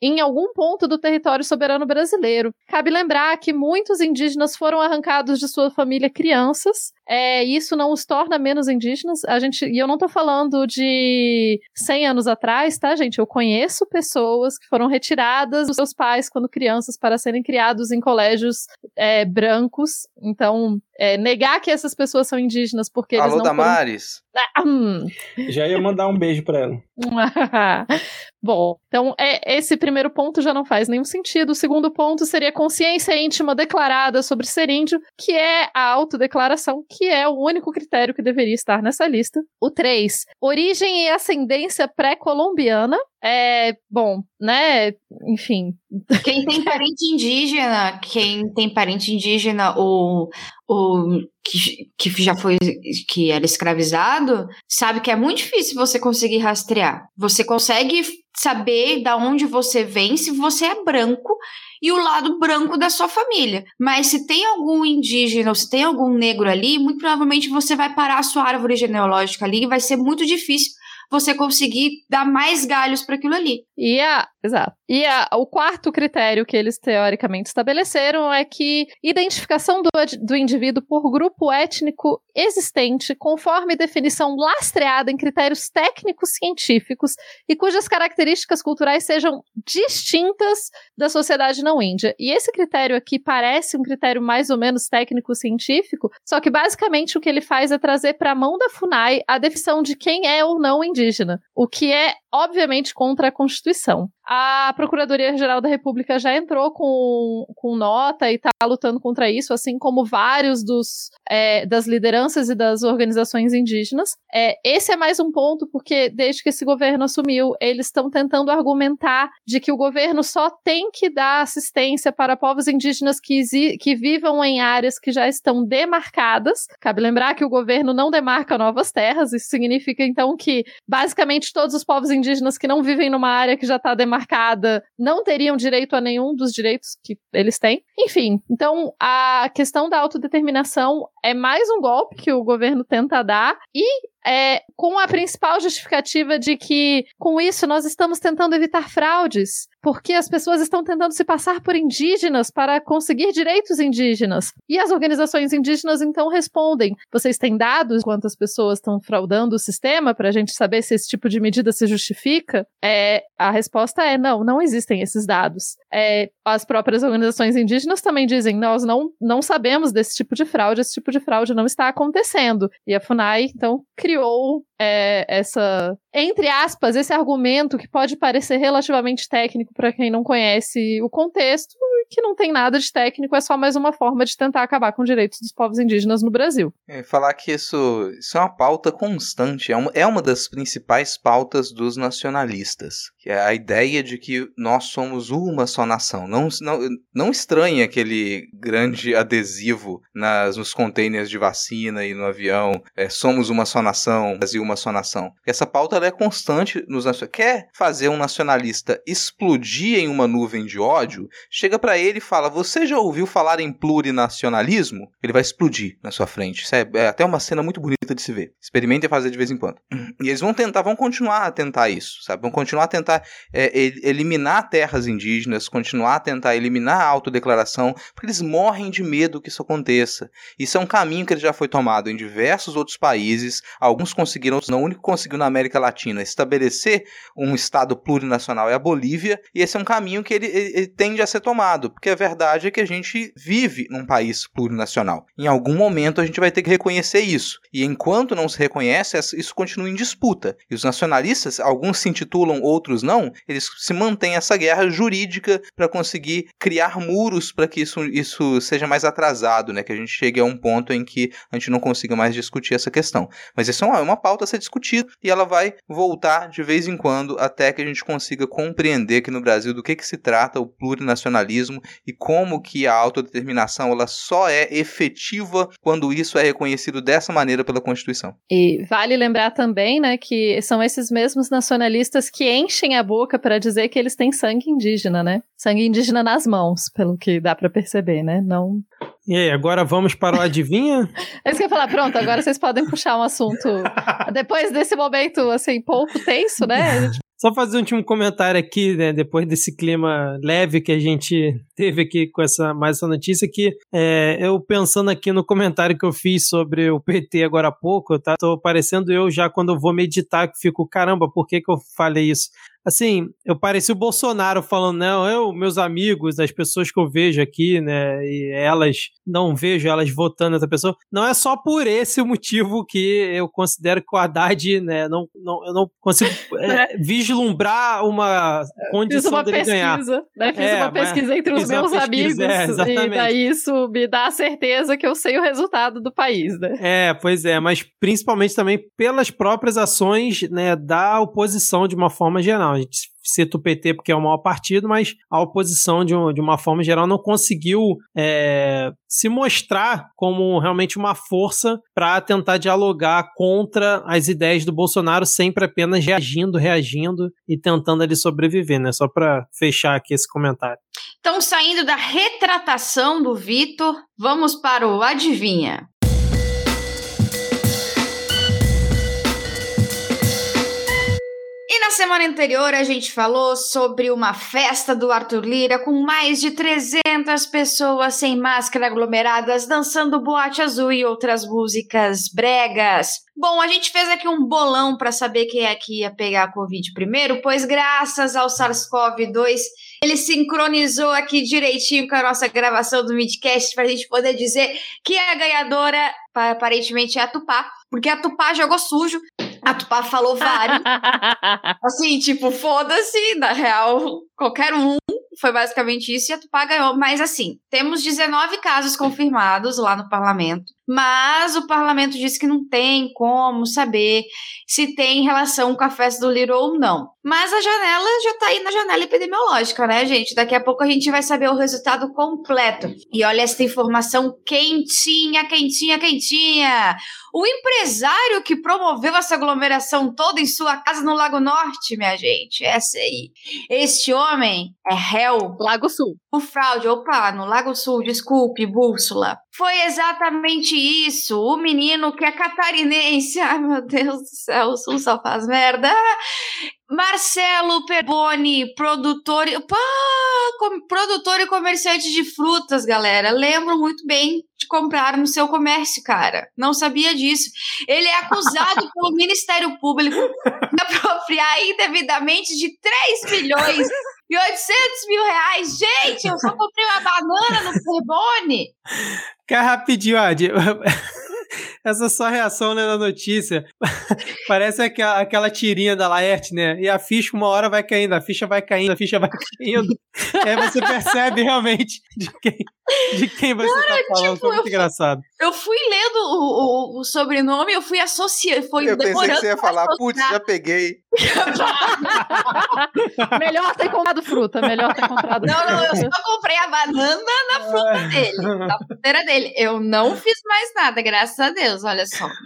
em algum ponto do território soberano brasileiro. Cabe lembrar que muitos indígenas foram arrancados de sua família crianças é, isso não os torna menos indígenas. A gente, e eu não tô falando de 100 anos atrás, tá, gente? Eu conheço pessoas que foram retiradas dos seus pais quando crianças para serem criados em colégios é, brancos. Então, é, negar que essas pessoas são indígenas porque Alô, eles não Damares. Foram... Ah, hum. Já ia mandar um beijo para ela. Bom, então é, esse primeiro ponto já não faz nenhum sentido. O segundo ponto seria consciência íntima declarada sobre ser índio, que é a autodeclaração, que é o único critério que deveria estar nessa lista. O 3, origem e ascendência pré-colombiana. É, bom, né? Enfim. Quem tem parente indígena, quem tem parente indígena ou, ou que, que já foi, que era escravizado, sabe que é muito difícil você conseguir rastrear. Você consegue saber da onde você vem se você é branco e o lado branco da sua família. Mas se tem algum indígena ou se tem algum negro ali, muito provavelmente você vai parar a sua árvore genealógica ali e vai ser muito difícil você conseguir dar mais galhos para aquilo ali. E a, exato. E a, o quarto critério que eles teoricamente estabeleceram é que identificação do, do indivíduo por grupo étnico existente, conforme definição lastreada em critérios técnicos científicos e cujas características culturais sejam distintas da sociedade não índia. E esse critério aqui parece um critério mais ou menos técnico-científico, só que basicamente o que ele faz é trazer para a mão da FUNAI a definição de quem é ou não indígena indígena, o que é obviamente contra a Constituição. A Procuradoria-Geral da República já entrou com, com nota e está lutando contra isso, assim como vários dos, é, das lideranças e das organizações indígenas. É, esse é mais um ponto, porque desde que esse governo assumiu, eles estão tentando argumentar de que o governo só tem que dar assistência para povos indígenas que, que vivam em áreas que já estão demarcadas. Cabe lembrar que o governo não demarca novas terras, isso significa então que basicamente todos os povos indígenas que não vivem numa área que já está demarcada demarcada não teriam direito a nenhum dos direitos que eles têm. Enfim, então a questão da autodeterminação é mais um golpe que o governo tenta dar e é, com a principal justificativa de que, com isso, nós estamos tentando evitar fraudes, porque as pessoas estão tentando se passar por indígenas para conseguir direitos indígenas. E as organizações indígenas então respondem: vocês têm dados quantas pessoas estão fraudando o sistema para a gente saber se esse tipo de medida se justifica? É, a resposta é: não, não existem esses dados. É, as próprias organizações indígenas também dizem: nós não, não sabemos desse tipo de fraude, esse tipo de fraude não está acontecendo. E a FUNAI, então, criou criou é, essa, entre aspas, esse argumento que pode parecer relativamente técnico para quem não conhece o contexto, que não tem nada de técnico, é só mais uma forma de tentar acabar com os direitos dos povos indígenas no Brasil. É, falar que isso, isso é uma pauta constante, é uma, é uma das principais pautas dos nacionalistas, que é a ideia de que nós somos uma só nação. Não, não, não estranhe aquele grande adesivo nas, nos containers de vacina e no avião, é, somos uma só nação, Brasil uma só nação. Essa pauta é constante nos nacionalistas. Quer fazer um nacionalista explodir em uma nuvem de ódio? Chega para ele e fala: Você já ouviu falar em plurinacionalismo? Ele vai explodir na sua frente. Isso é, é até uma cena muito bonita de se ver. Experimentem fazer de vez em quando. E eles vão tentar, vão continuar a tentar isso, sabe? Vão continuar a tentar é, eliminar terras indígenas, continuar a tentar eliminar a autodeclaração, porque eles morrem de medo que isso aconteça. Isso é um caminho que ele já foi tomado em diversos outros países. Alguns conseguiram, O único que conseguiu na América Latina estabelecer um Estado plurinacional é a Bolívia, e esse é um caminho que ele, ele, ele tende a ser tomado porque a verdade é que a gente vive num país plurinacional. Em algum momento a gente vai ter que reconhecer isso. E enquanto não se reconhece, isso continua em disputa. E os nacionalistas, alguns se intitulam, outros não, eles se mantêm essa guerra jurídica para conseguir criar muros para que isso, isso seja mais atrasado, né? Que a gente chegue a um ponto em que a gente não consiga mais discutir essa questão. Mas isso é uma, é uma pauta a ser discutida e ela vai voltar de vez em quando até que a gente consiga compreender que no Brasil do que, que se trata o plurinacionalismo e como que a autodeterminação ela só é efetiva quando isso é reconhecido dessa maneira pela Constituição. E vale lembrar também, né, que são esses mesmos nacionalistas que enchem a boca para dizer que eles têm sangue indígena, né? Sangue indígena nas mãos, pelo que dá para perceber, né? Não e aí, agora vamos para o adivinha? é isso que eu ia falar, pronto, agora vocês podem puxar um assunto depois desse momento, assim, pouco tenso, né? Só fazer um último comentário aqui, né, depois desse clima leve que a gente teve aqui com essa mais essa notícia, que é, eu pensando aqui no comentário que eu fiz sobre o PT agora há pouco, tá? Tô parecendo eu já quando eu vou meditar, que fico, caramba, por que que eu falei isso? Assim, eu pareci o Bolsonaro falando, não, eu, meus amigos, as pessoas que eu vejo aqui, né, e elas, não vejo elas votando essa pessoa, não é só por esse motivo que eu considero que o Haddad, né, não, não, eu não consigo é, vislumbrar uma condição Fiz uma dele pesquisa, ganhar. Né? Fiz é, uma pesquisa entre os meus pesquisa, amigos, é, e daí isso me dá a certeza que eu sei o resultado do país, né? É, pois é, mas principalmente também pelas próprias ações, né, da oposição de uma forma geral. A gente cita o PT porque é o maior partido, mas a oposição, de, um, de uma forma geral, não conseguiu é, se mostrar como realmente uma força para tentar dialogar contra as ideias do Bolsonaro, sempre apenas reagindo, reagindo e tentando ali sobreviver, né? Só para fechar aqui esse comentário. Então, saindo da retratação do Vitor, vamos para o Adivinha. Semana anterior a gente falou sobre uma festa do Arthur Lira com mais de 300 pessoas sem máscara aglomeradas dançando boate azul e outras músicas bregas. Bom, a gente fez aqui um bolão para saber quem é que ia pegar a Covid primeiro, pois graças ao SARS-CoV-2 ele sincronizou aqui direitinho com a nossa gravação do Midcast para a gente poder dizer que a ganhadora aparentemente é a Tupá, porque a Tupá jogou sujo, a Tupá falou vários. assim, tipo, foda-se, na real, qualquer um. Foi basicamente isso e a Tupá ganhou. Mas assim, temos 19 casos confirmados lá no parlamento. Mas o parlamento disse que não tem como saber se tem relação com a festa do Little ou não. Mas a janela já tá aí na janela epidemiológica, né, gente? Daqui a pouco a gente vai saber o resultado completo. E olha essa informação quentinha, quentinha, quentinha. O empresário que promoveu essa aglomeração toda em sua casa no Lago Norte, minha gente, essa aí. Este homem é réu. Lago Sul. O fraude, opa, no Lago Sul, desculpe, bússola. Foi exatamente isso. O menino que é catarinense, ai meu Deus do céu, o Sul só faz merda. Marcelo Perboni, produtor, pá, produtor e comerciante de frutas, galera. Lembro muito bem de comprar no seu comércio, cara. Não sabia disso. Ele é acusado pelo Ministério Público de apropriar indevidamente de 3 milhões e 800 mil reais. Gente, eu só comprei uma banana no Perboni. Cara, rapidinho, Adi. Essa sua reação né, na notícia parece aquela, aquela tirinha da Laerte, né? E a ficha uma hora vai caindo, a ficha vai caindo, a ficha vai caindo. aí você percebe realmente de quem, de quem você Cara, tá falando. Tipo, Foi muito eu engraçado. Fui, eu fui lendo o, o, o, sobrenome, eu fui associando. Foi eu pensei que você ia falar, putz, já peguei. melhor ter comprado fruta, melhor ter comprado Não, não, eu só comprei a banana na fruta é. dele, na fruteira dele. Eu não fiz mais nada, graças a Deus, olha só.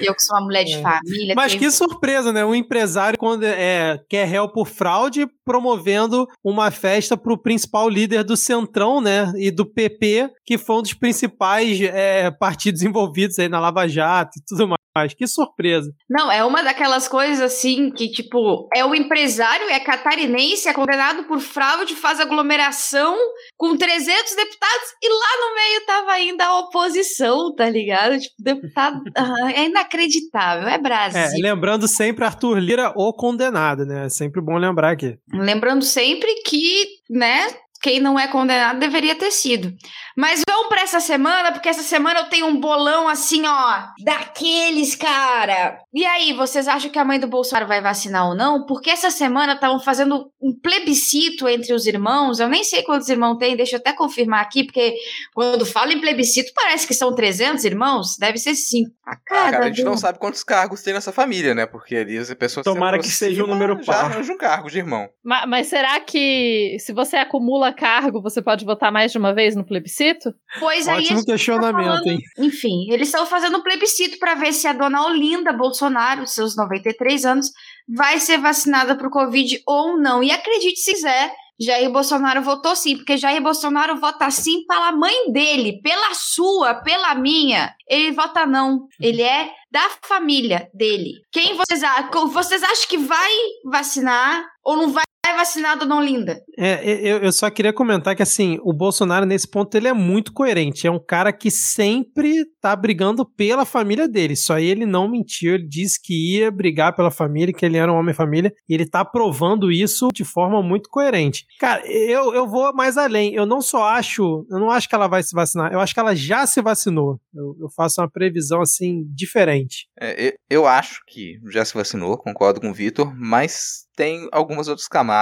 Eu que sou uma mulher de é. família. Mas que surpresa, né? Um empresário, quando é, quer réu por fraude, promovendo uma festa para o principal líder do Centrão, né? E do PP, que foi um dos principais é, partidos envolvidos aí na Lava Jato e tudo mais. Que surpresa. Não, é uma daquelas coisas assim que, tipo, é o empresário, é catarinense, é condenado por fraude, faz aglomeração com 300 deputados e lá no meio tava ainda a oposição, tá ligado? Tipo, deputado. Ah, é inacreditável, é Brasil. É, lembrando sempre Arthur Lira, o condenado, né? É sempre bom lembrar aqui. Lembrando sempre que, né, quem não é condenado deveria ter sido. Mas vamos para essa semana, porque essa semana eu tenho um bolão assim, ó, daqueles, cara. E aí, vocês acham que a mãe do Bolsonaro vai vacinar ou não? Porque essa semana estavam fazendo um plebiscito entre os irmãos. Eu nem sei quantos irmãos tem, deixa eu até confirmar aqui, porque quando fala em plebiscito parece que são 300 irmãos. Deve ser 5. A cada ah, cara, a gente não sabe quantos cargos tem nessa família, né? Porque ali as pessoas Tomara que seja um número par. Já um cargo de irmão. Mas, mas será que se você acumula cargo, você pode votar mais de uma vez no plebiscito? Pois aí. Ótimo tá questionamento, falando- hein? Enfim, eles estão fazendo um plebiscito para ver se a dona Olinda Bolsonaro, seus 93 anos, vai ser vacinada pro Covid ou não. E acredite se quiser, Jair Bolsonaro votou sim, porque Jair Bolsonaro vota sim pela mãe dele, pela sua, pela minha. Ele vota não. Ele é da família dele. Quem vocês acham? Vocês acham que vai vacinar ou não vai vacinar a dona Olinda? É, eu, eu só queria comentar que, assim, o Bolsonaro, nesse ponto, ele é muito coerente. É um cara que sempre tá brigando pela família dele. Só aí ele não mentiu. Ele disse que ia brigar pela família, que ele era um homem-família. E ele tá provando isso de forma muito coerente. Cara, eu, eu vou mais além. Eu não só acho. Eu não acho que ela vai se vacinar. Eu acho que ela já se vacinou. Eu, eu faço uma previsão, assim, diferente. É, eu, eu acho que já se vacinou, concordo com o Vitor, mas tem algumas outras camadas.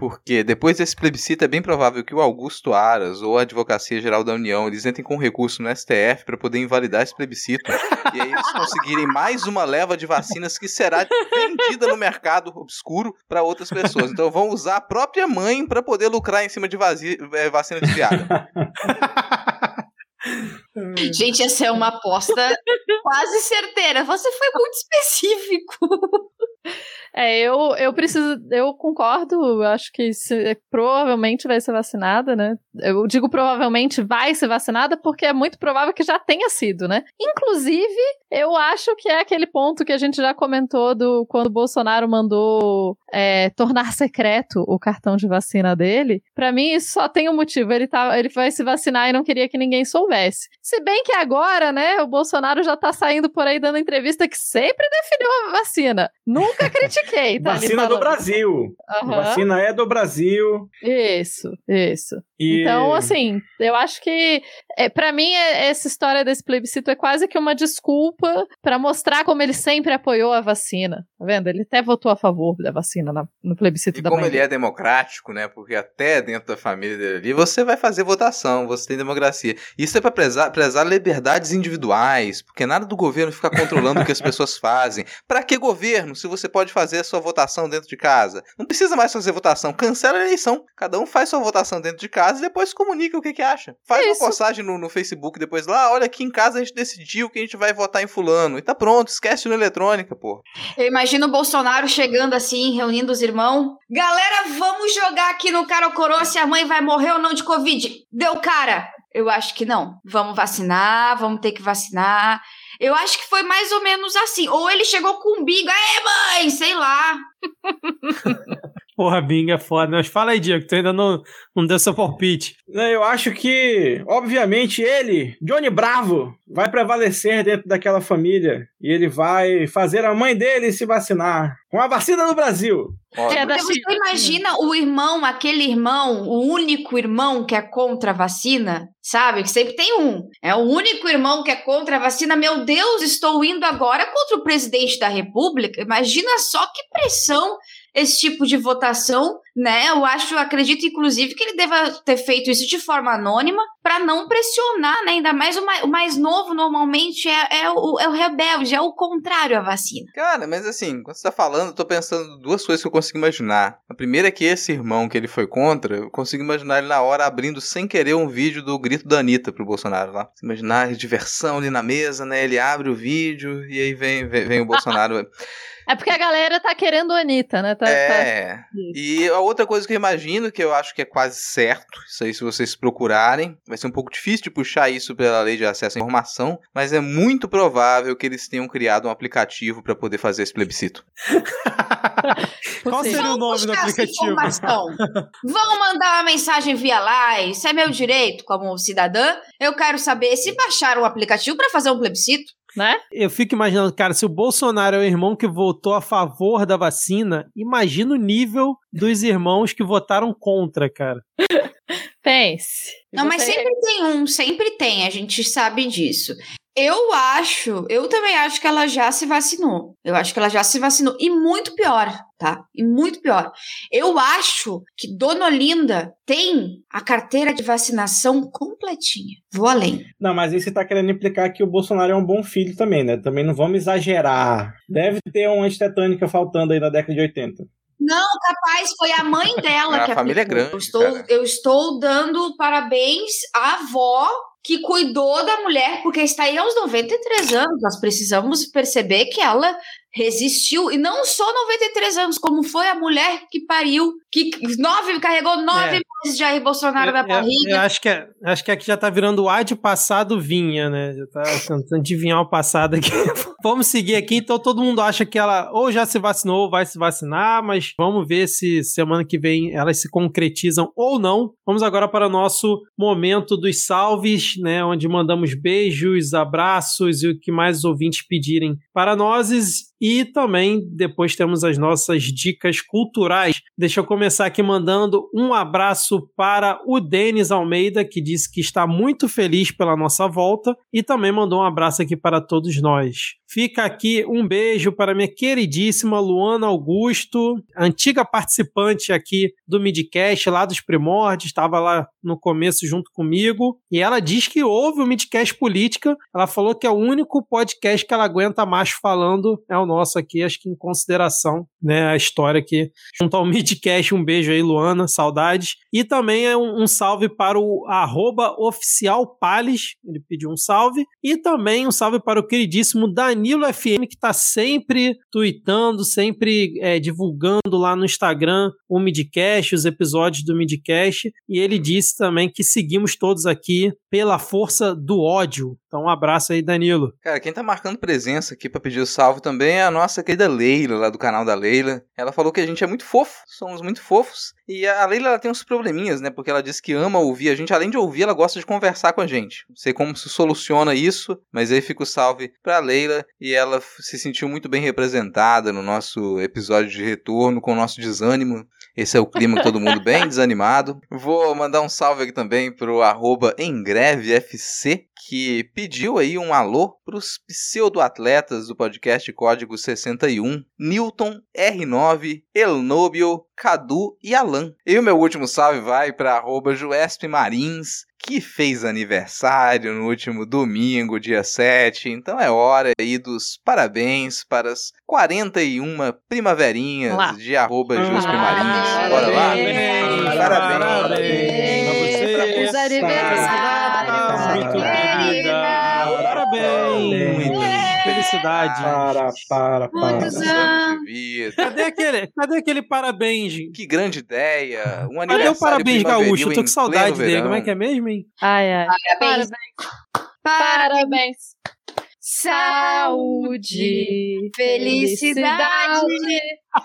Porque depois desse plebiscito é bem provável que o Augusto Aras ou a Advocacia Geral da União eles entrem com recurso no STF para poder invalidar esse plebiscito e aí eles conseguirem mais uma leva de vacinas que será vendida no mercado obscuro para outras pessoas. Então vão usar a própria mãe para poder lucrar em cima de é, vacina desviada. Gente, essa é uma aposta quase certeira. Você foi muito específico. É, eu, eu preciso. Eu concordo, acho que se- provavelmente vai ser vacinada, né? Eu digo provavelmente vai ser vacinada porque é muito provável que já tenha sido, né? Inclusive, eu acho que é aquele ponto que a gente já comentou do quando o Bolsonaro mandou é, tornar secreto o cartão de vacina dele. Pra mim, isso só tem um motivo. Ele, tá, ele vai se vacinar e não queria que ninguém soubesse. Se bem que agora, né, o Bolsonaro já tá saindo por aí dando entrevista que sempre defendeu a vacina. Nunca critiquei, tá? ali Vacina do. Brasil. Aham. Vacina é do Brasil. Isso, isso. E... Então, assim, eu acho que é, para mim é- essa história desse plebiscito é quase que uma desculpa pra mostrar como ele sempre apoiou a vacina. Tá vendo? Ele até votou a favor da vacina na- no plebiscito E da como mãe ele é democrático, né? Porque até dentro da família dele ali, você vai fazer votação, você tem democracia. Isso é pra prezar, prezar liberdades individuais, porque nada do governo ficar controlando o que as pessoas fazem. Pra que governo, se você pode fazer a sua votação dentro de casa? Não precisa mais fazer votação, cancela a eleição. Cada um faz sua votação dentro de casa e depois comunica o que, que acha. Faz Isso. uma postagem no, no Facebook depois lá, olha, aqui em casa a gente decidiu que a gente vai votar em fulano. E tá pronto, esquece no eletrônica, pô. Eu imagino o Bolsonaro chegando assim, reunindo os irmãos. Galera, vamos jogar aqui no cara ou coroa se a mãe vai morrer ou não de Covid. Deu cara? Eu acho que não. Vamos vacinar, vamos ter que vacinar. Eu acho que foi mais ou menos assim. Ou ele chegou com um bingo. Aê, mãe! Sei lá. Porra, Bing é foda. Mas fala aí, Diego, tu ainda não, não deu seu palpite. Eu acho que, obviamente, ele, Johnny Bravo, vai prevalecer dentro daquela família e ele vai fazer a mãe dele se vacinar com a vacina do Brasil. É você imagina o irmão, aquele irmão, o único irmão que é contra a vacina, sabe? Que sempre tem um. É o único irmão que é contra a vacina. Meu Deus, estou indo agora contra o presidente da República. Imagina só que pressão esse tipo de votação, né? Eu acho, acredito inclusive que ele deva ter feito isso de forma anônima para não pressionar, né? Ainda mais o mais, o mais novo normalmente é, é, o, é o rebelde, é o contrário à vacina. Cara, mas assim, quando você tá falando, eu tô pensando duas coisas que eu consigo imaginar. A primeira é que esse irmão que ele foi contra, eu consigo imaginar ele na hora abrindo sem querer um vídeo do grito da Anitta pro Bolsonaro lá. Você imaginar a diversão ali na mesa, né? Ele abre o vídeo e aí vem, vem, vem o Bolsonaro. É porque a galera tá querendo a Anitta, né? Tá, tá- é. E a outra coisa que eu imagino, que eu acho que é quase certo, isso aí se vocês procurarem, vai ser um pouco difícil de puxar isso pela lei de acesso à informação, mas é muito provável que eles tenham criado um aplicativo para poder fazer esse plebiscito. Qual seria o nome do aplicativo? Vão mandar uma mensagem via lá, isso é meu direito como cidadã. Eu quero saber se baixaram o aplicativo para fazer um plebiscito. Né? Eu fico imaginando, cara, se o Bolsonaro é o irmão que votou a favor da vacina, imagina o nível dos irmãos que votaram contra, cara. Pense. Não, mas sempre tem um, sempre tem, a gente sabe disso. Eu acho, eu também acho que ela já se vacinou. Eu acho que ela já se vacinou. E muito pior, tá? E muito pior. Eu acho que Dona Olinda tem a carteira de vacinação completinha. Vou além. Não, mas aí você tá querendo implicar que o Bolsonaro é um bom filho também, né? Também não vamos exagerar. Deve ter uma antitetânica faltando aí na década de 80. Não, capaz, foi a mãe dela A que família é aplicou. grande, Eu estou, cara. eu estou dando parabéns à avó que cuidou da mulher, porque está aí aos 93 anos. Nós precisamos perceber que ela resistiu, e não só 93 anos, como foi a mulher que pariu, que nove, carregou nove É. meses de Jair Bolsonaro na Eu, eu barriga. acho que, é- acho que aqui já tá virando o A de passado vinha, né? Já tá tentando adivinhar o passado aqui. vamos seguir aqui, então todo mundo acha que ela ou já se vacinou ou vai se vacinar, mas vamos ver se semana que vem elas se concretizam ou não. Vamos agora para o nosso momento dos salves, né? Onde mandamos beijos, abraços e o que mais os ouvintes pedirem para nós. E também depois temos as nossas dicas culturais. Deixa eu começar aqui mandando um abraço para o Denis Almeida, que disse que está muito feliz pela nossa volta, e também mandou um abraço aqui para todos nós. Fica aqui um beijo para minha queridíssima Luana Augusto, antiga participante aqui do Midcast, lá dos primórdios, estava lá no começo junto comigo, e ela diz que ouve o Midcast Política. Ela falou que é o único podcast que ela aguenta macho falando, é o nosso aqui, acho que em consideração, né, a história aqui. Junto ao Midcast, um beijo aí, Luana, saudades. E também é um, um salve para o arroba oficial Pales, ele pediu um salve. E também um salve para o queridíssimo Danilo FM, que está sempre tweetando, sempre é, divulgando lá no Instagram o Midcast, os episódios do Midcast. E ele disse também que seguimos todos aqui pela força do ódio. Então, um abraço aí, Danilo. Cara, quem tá marcando presença aqui pra pedir o salve também é a nossa querida Leila, lá do canal da Leila. Ela falou que a gente é muito fofo, somos muito fofos. E a Leila tem uns probleminhas, né? Porque ela disse que ama ouvir a gente. Além de ouvir, ela gosta de conversar com a gente. Não sei como se soluciona isso, mas aí fica o salve pra Leila. E ela se sentiu muito bem representada no nosso episódio de retorno, com o nosso desânimo. Esse é o clima todo mundo bem desanimado. Vou mandar um salve aqui também pro arroba EmGreveFC, que pediu aí um alô pros pseudoatletas do podcast Código 61, Newton, R9, Elnobio, Cadu e Alan. E o meu último salve vai para arroba Marins, que fez aniversário no último domingo, dia 7. Então é hora aí dos parabéns para as 41 primaverinhas Lá. de arroba Parabéns. Marins. Bora lá? Parabéns, Parabéns. parabéns pra você. Os aniversários. Felicidade. Para, para, para. Muitos Anos anos. de vida. Cadê aquele, cadê aquele parabéns? Que grande ideia. Um Cadê aniversário o parabéns gaúcho? Eu tô com saudade dele. verão. Como é que é mesmo, hein? Ai, ai. Parabéns. Parabéns. Parabéns. Saúde, felicidade,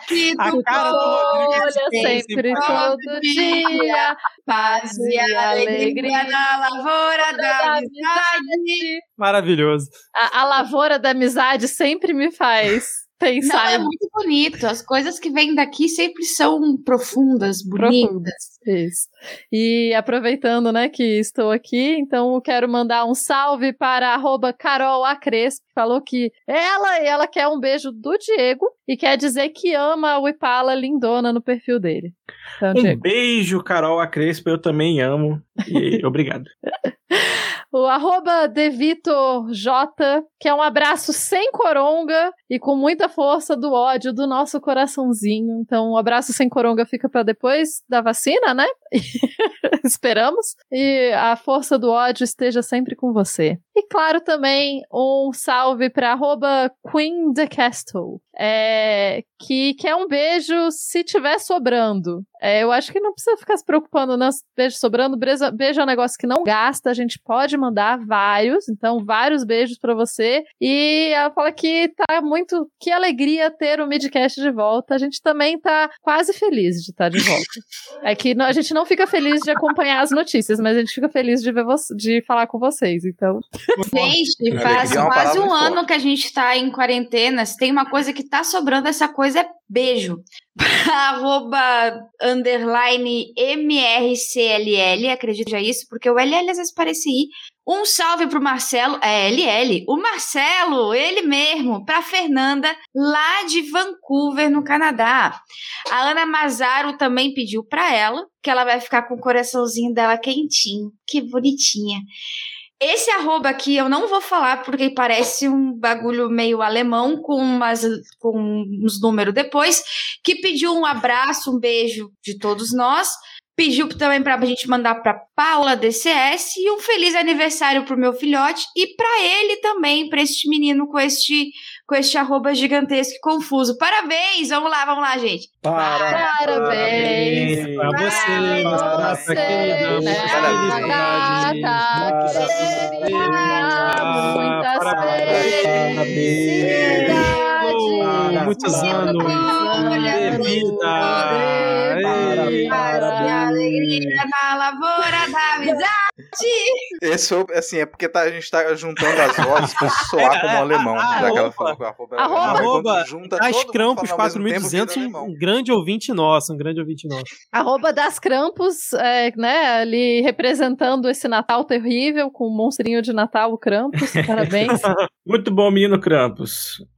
que tu cara do Rodrigo Olha tem sempre, todo dia, paz e alegria na lavoura da amizade. Maravilhoso. A, a lavoura da amizade sempre me faz Não, pensar é em muito bonito. As coisas que vêm daqui sempre são profundas, bonitas. profundas. Isso. E aproveitando, né, que estou aqui, então eu quero mandar um salve para arroba Carol Acrespo, que falou que ela, ela quer um beijo do Diego e quer dizer que ama o Ipala lindona no perfil dele. Então, Um Diego. beijo, Carol A Crespo, eu também amo. E obrigado. O arroba Devitor J, que é um abraço sem coronga e com muita força do ódio do nosso coraçãozinho. Então, o abraço sem coronga fica para depois da vacina, né? Esperamos. E a força do ódio esteja sempre com você. E claro, também um salve para arroba Queen the Castle, é, que quer um beijo se tiver sobrando. É, eu acho que não precisa ficar se preocupando, não. Beijo sobrando, beijo, beijo é um negócio que não gasta, a gente pode mandar vários, então vários beijos pra você. E ela fala que tá muito. Que alegria ter o Midcast de volta. A gente também tá quase feliz de estar de volta. É que não- a gente não fica feliz de acompanhar as notícias, mas a gente fica feliz de ver de falar com vocês. Então, Gente, faz é uma quase um ano que a gente tá em quarentena. Se tem uma coisa que tá sobrando, essa coisa é beijo. Arroba underline MRCLL, acredito já isso, porque o LL às vezes parece I. Um salve pro Marcelo, é LL, o Marcelo, ele mesmo, pra Fernanda, lá de Vancouver, no Canadá. A Ana Mazaro também pediu pra ela, que ela vai ficar com o coraçãozinho dela quentinho. Que bonitinha. Esse arroba aqui eu não vou falar porque parece um bagulho meio alemão com, umas, com uns números depois, que pediu um abraço, um beijo de todos nós. Pediu também para a gente mandar para Paula DCS e um feliz aniversário pro meu filhote e para ele também, para este menino com este com este arroba gigantesco e confuso. Parabéns! Vamos lá, vamos lá, gente. Parabéns! Para você, Parabéns nossa querida, muita Parabéns. Muitos anos de vida. E alegria na lavoura da amizade. Esse foi, assim, é porque tá- a gente tá juntando as vozes pra soar como alemão. Já que ela falou que o arroba era Arroba. quando Arroba junta Das Crampos falando ao mesmo tempo, 4200, vira um, um grande ouvinte nosso, um grande ouvinte nosso. Arroba das Krampus, é, né, ali representando esse Natal terrível com o monstrinho de Natal, o Krampus. Parabéns. Muito bom, menino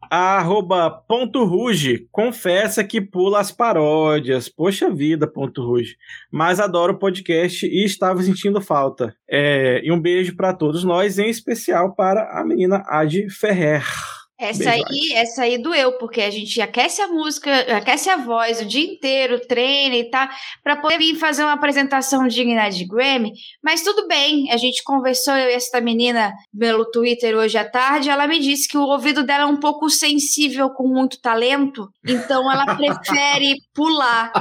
Krampus. Arroba Ponto Ruge confessa que pula as paródias. Poxa vida, Ponto Ruge. Mas adora o podcast e estava sentindo falta. É, e um beijo para todos nós, em especial para a menina Adi Ferrer. Essa aí, essa aí doeu, porque a gente aquece a música, aquece a voz o dia inteiro, treina e tá, pra poder vir fazer uma apresentação digna de Grammy. Mas tudo bem, a gente conversou, eu e essa menina, pelo Twitter hoje à tarde, ela me disse que o ouvido dela é um pouco sensível com muito talento, então ela prefere pular.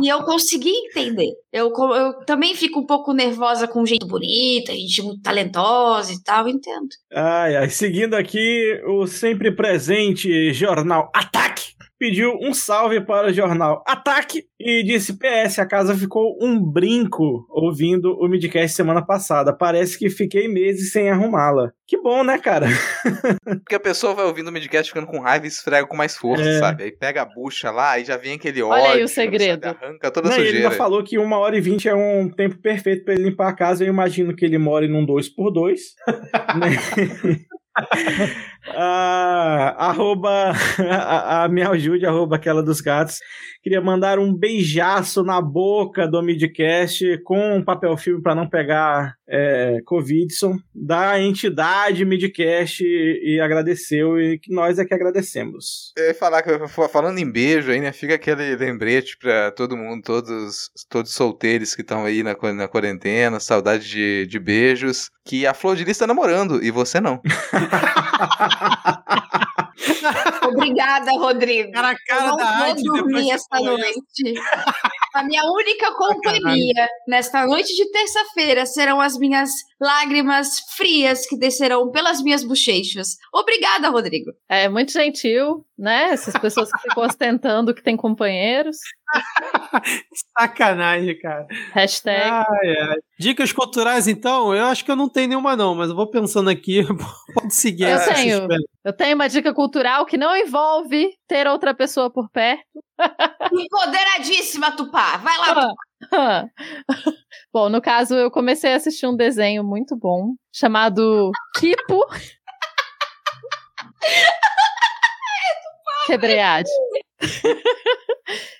E eu consegui entender. Eu, eu também fico um pouco nervosa com gente bonita, gente muito talentosa e tal, entendo. Ai, ai. Seguindo aqui, o sempre presente jornal Ataque pediu um salve para o jornal Ataque e disse: PS, a casa ficou um brinco ouvindo o midcast semana passada. Parece que fiquei meses sem arrumá-la. Que bom, né, cara? Porque a pessoa vai ouvindo o midcast ficando com raiva e esfrega com mais força, É. sabe? Aí pega a bucha lá e já vem aquele Olha ódio. aí o segredo. sabe? Arranca toda a Não, e ele sujeira. ainda falou que uma hora e vinte é um tempo perfeito para ele limpar a casa. Eu imagino que ele mora num 2x2. né? Ah, arroba a, a me ajude, arroba aquela dos gatos. Queria mandar um beijaço na boca do Midcast com um papel filme para não pegar é, Covidson da entidade Midcast e, e agradeceu e que nós é que agradecemos. Eu ia falar que falando em beijo aí, né? Fica aquele lembrete pra todo mundo, todos, todos solteiros que estão aí na, na quarentena, saudade de, de beijos, que a Flor de Lis tá namorando e você não. Obrigada, Rodrigo. Cara, a Eu cara não vou dormir falou noite. A minha única companhia nesta noite de terça-feira serão as minhas lágrimas frias que descerão pelas minhas bochechas. Obrigada, Rodrigo. É muito gentil, né? Essas pessoas que ficam ostentando que tem companheiros. Sacanagem, cara. Hashtag. Ai, ai. Dicas culturais, então? Eu acho que eu não tenho nenhuma, não, mas eu vou pensando aqui. Pode seguir Eu essa tenho. suspense. Eu tenho uma dica cultural que não envolve ter outra pessoa por perto. Empoderadíssima, Tupá. Vai lá. Ah. bom, no caso, eu comecei a assistir um desenho muito bom chamado Kipo. Adi.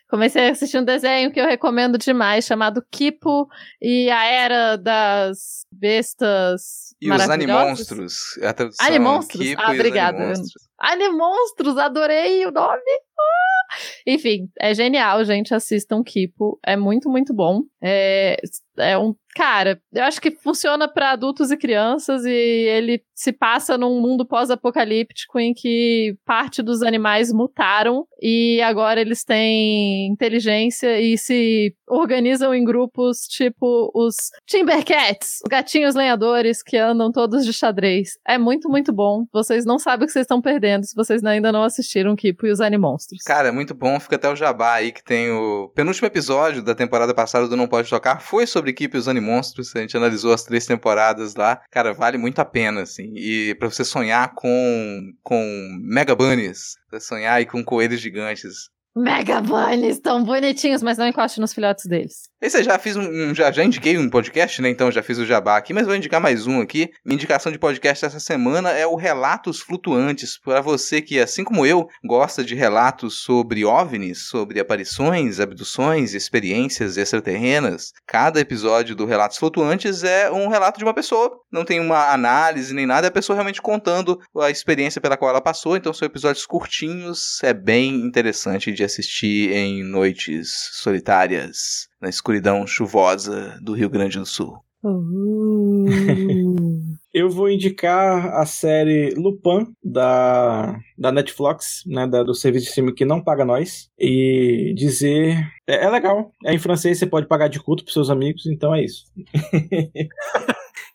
Comecei a assistir um desenho que eu recomendo demais, chamado Kipo e a Era das Bestas E os. Animonstros. A tradução Animonstros? Kipo Ah, obrigada. Animonstros. Animonstros, adorei o nome. Ah! Enfim, é genial, gente. Assistam Kipo. É muito, muito bom. É, é um. Cara, eu acho que funciona para adultos e crianças e ele se passa num mundo pós-apocalíptico em que parte dos animais mutaram e agora eles têm inteligência e se organizam em grupos tipo os Timbercats, os gatinhos lenhadores que andam todos de xadrez. É muito, muito bom. Vocês não sabem o que vocês estão perdendo se vocês ainda não assistiram Kipo e os Animonstros. Cara, é muito bom. Fica até o jabá aí que tem o penúltimo episódio da temporada passada do Não Pode Tocar. Foi sobre Keep e os Animonstros. A gente analisou as três temporadas lá. Cara, vale muito a pena, assim. E pra você sonhar com, com Mega Bunnies. Pra sonhar aí com coelhos gigantes. Mega Bunnies, tão bonitinhos, mas não encoste nos filhotes deles. Esse eu já fiz um, já, já indiquei um podcast, né? Então já fiz o jabá aqui, mas vou indicar mais um aqui. Minha indicação de podcast essa semana é o Relatos Flutuantes. Para você que, assim como eu, gosta de relatos sobre OVNIs, sobre aparições, abduções, experiências extraterrenas. Cada episódio do Relatos Flutuantes é um relato de uma pessoa. Não tem uma análise nem nada, é a pessoa realmente contando a experiência pela qual ela passou. Então são episódios curtinhos, é bem interessante de assistir em noites solitárias, na escuridão chuvosa do Rio Grande do Sul. Eu vou indicar a série Lupin da, da Netflix, né, da- do serviço de streaming que não paga nós, e dizer é, é legal. É em francês, você pode pagar de culto pros seus amigos, então é isso.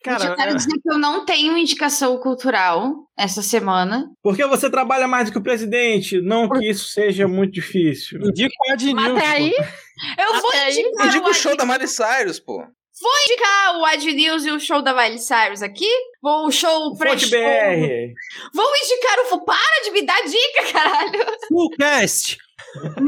Gente, eu Cara, quero é- dizer que eu não tenho indicação cultural essa semana. Porque você trabalha mais do que o presidente, não que isso seja muito difícil. indica o Ad Mas News. até aí, Eu vou Até indicar, Indica o o show Ad- da Miley Cyrus, pô. indicar o Ad News e o show da Miley Cyrus aqui. Vou o show O pré BR. Vou indicar o. Fu- Para de me dar dica, caralho! Fullcast.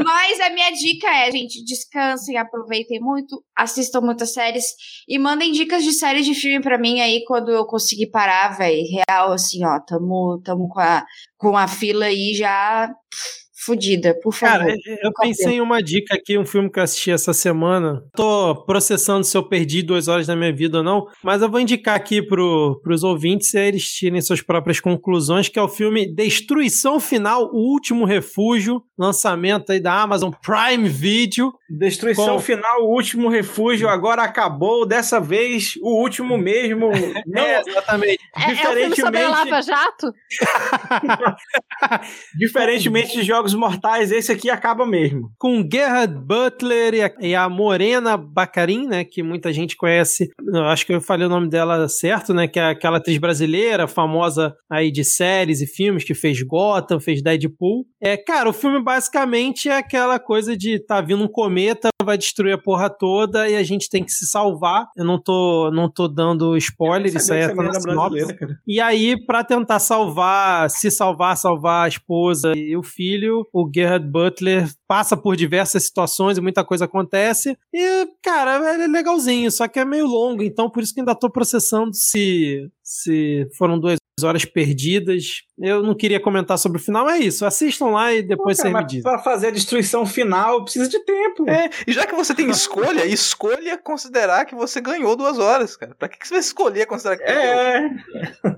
Mas a minha dica é, gente, descansem, aproveitem muito, assistam muitas séries e mandem dicas de séries de filme pra mim aí quando eu conseguir parar, velho. Real, assim, ó, tamo, tamo com, a, com a fila aí já pff, fudida, por favor. Cara, eu pensei em uma dica aqui, um filme que eu assisti essa semana. Tô processando se eu perdi duas horas da minha vida ou não, mas eu vou indicar aqui pro, pros ouvintes e aí eles tirem suas próprias conclusões, que é o filme Destruição Final, O Último Refúgio, lançamento aí da Amazon Prime Video. Destruição Com- final, o último refúgio, agora acabou. Dessa vez, o último mesmo. Não, É, exatamente. é, é o filme sobre a Lava Jato? diferentemente de Jogos Mortais, esse aqui acaba mesmo. com Gerard Butler e a, e a Morena Bacarin, né, que muita gente conhece, eu acho que eu falei o nome dela certo, né, que é aquela atriz brasileira, famosa aí de séries e filmes, que fez Gotham, fez Deadpool. É, cara, o filme basicamente é aquela coisa de tá vindo um cometa, vai destruir a porra toda e a gente tem que se salvar. Eu não tô, não tô dando spoiler, isso aí é tá na sinopse. E aí, pra tentar salvar, se salvar, salvar a esposa e o filho, o Gerard Butler passa por diversas situações e muita coisa acontece. E, cara, é legalzinho, só que é meio longo, então por isso que ainda tô processando se, se foram duas horas perdidas. Eu não queria comentar sobre o final, é isso. Assistam lá e depois cara, me mas dizem. pra fazer a destruição final, precisa de tempo. É, e já que você tem escolha, escolha considerar que você ganhou duas horas, cara. Pra que, que você vai escolher considerar que perdeu?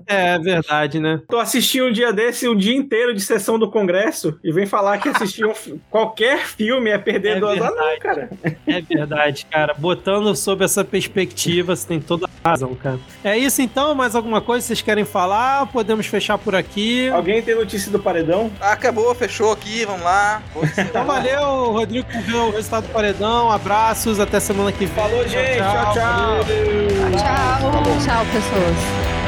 É, É verdade, né? tu assistiu um dia desse, um dia inteiro de sessão do Congresso, e vem falar que assistir um qualquer filme é perder É duas horas. verdade. Não, cara. É verdade, cara. Botando sob essa perspectiva, você tem toda a razão, cara. É isso então? Mais alguma coisa que vocês querem falar? Podemos fechar por aqui. Alguém tem notícia do paredão? Acabou, fechou aqui, vamos lá. Então valeu, Rodrigo, por ver o resultado do paredão. Abraços, até semana que vem. Falou, gente. Tchau, tchau. Valeu. Tchau! Tchau, pessoas.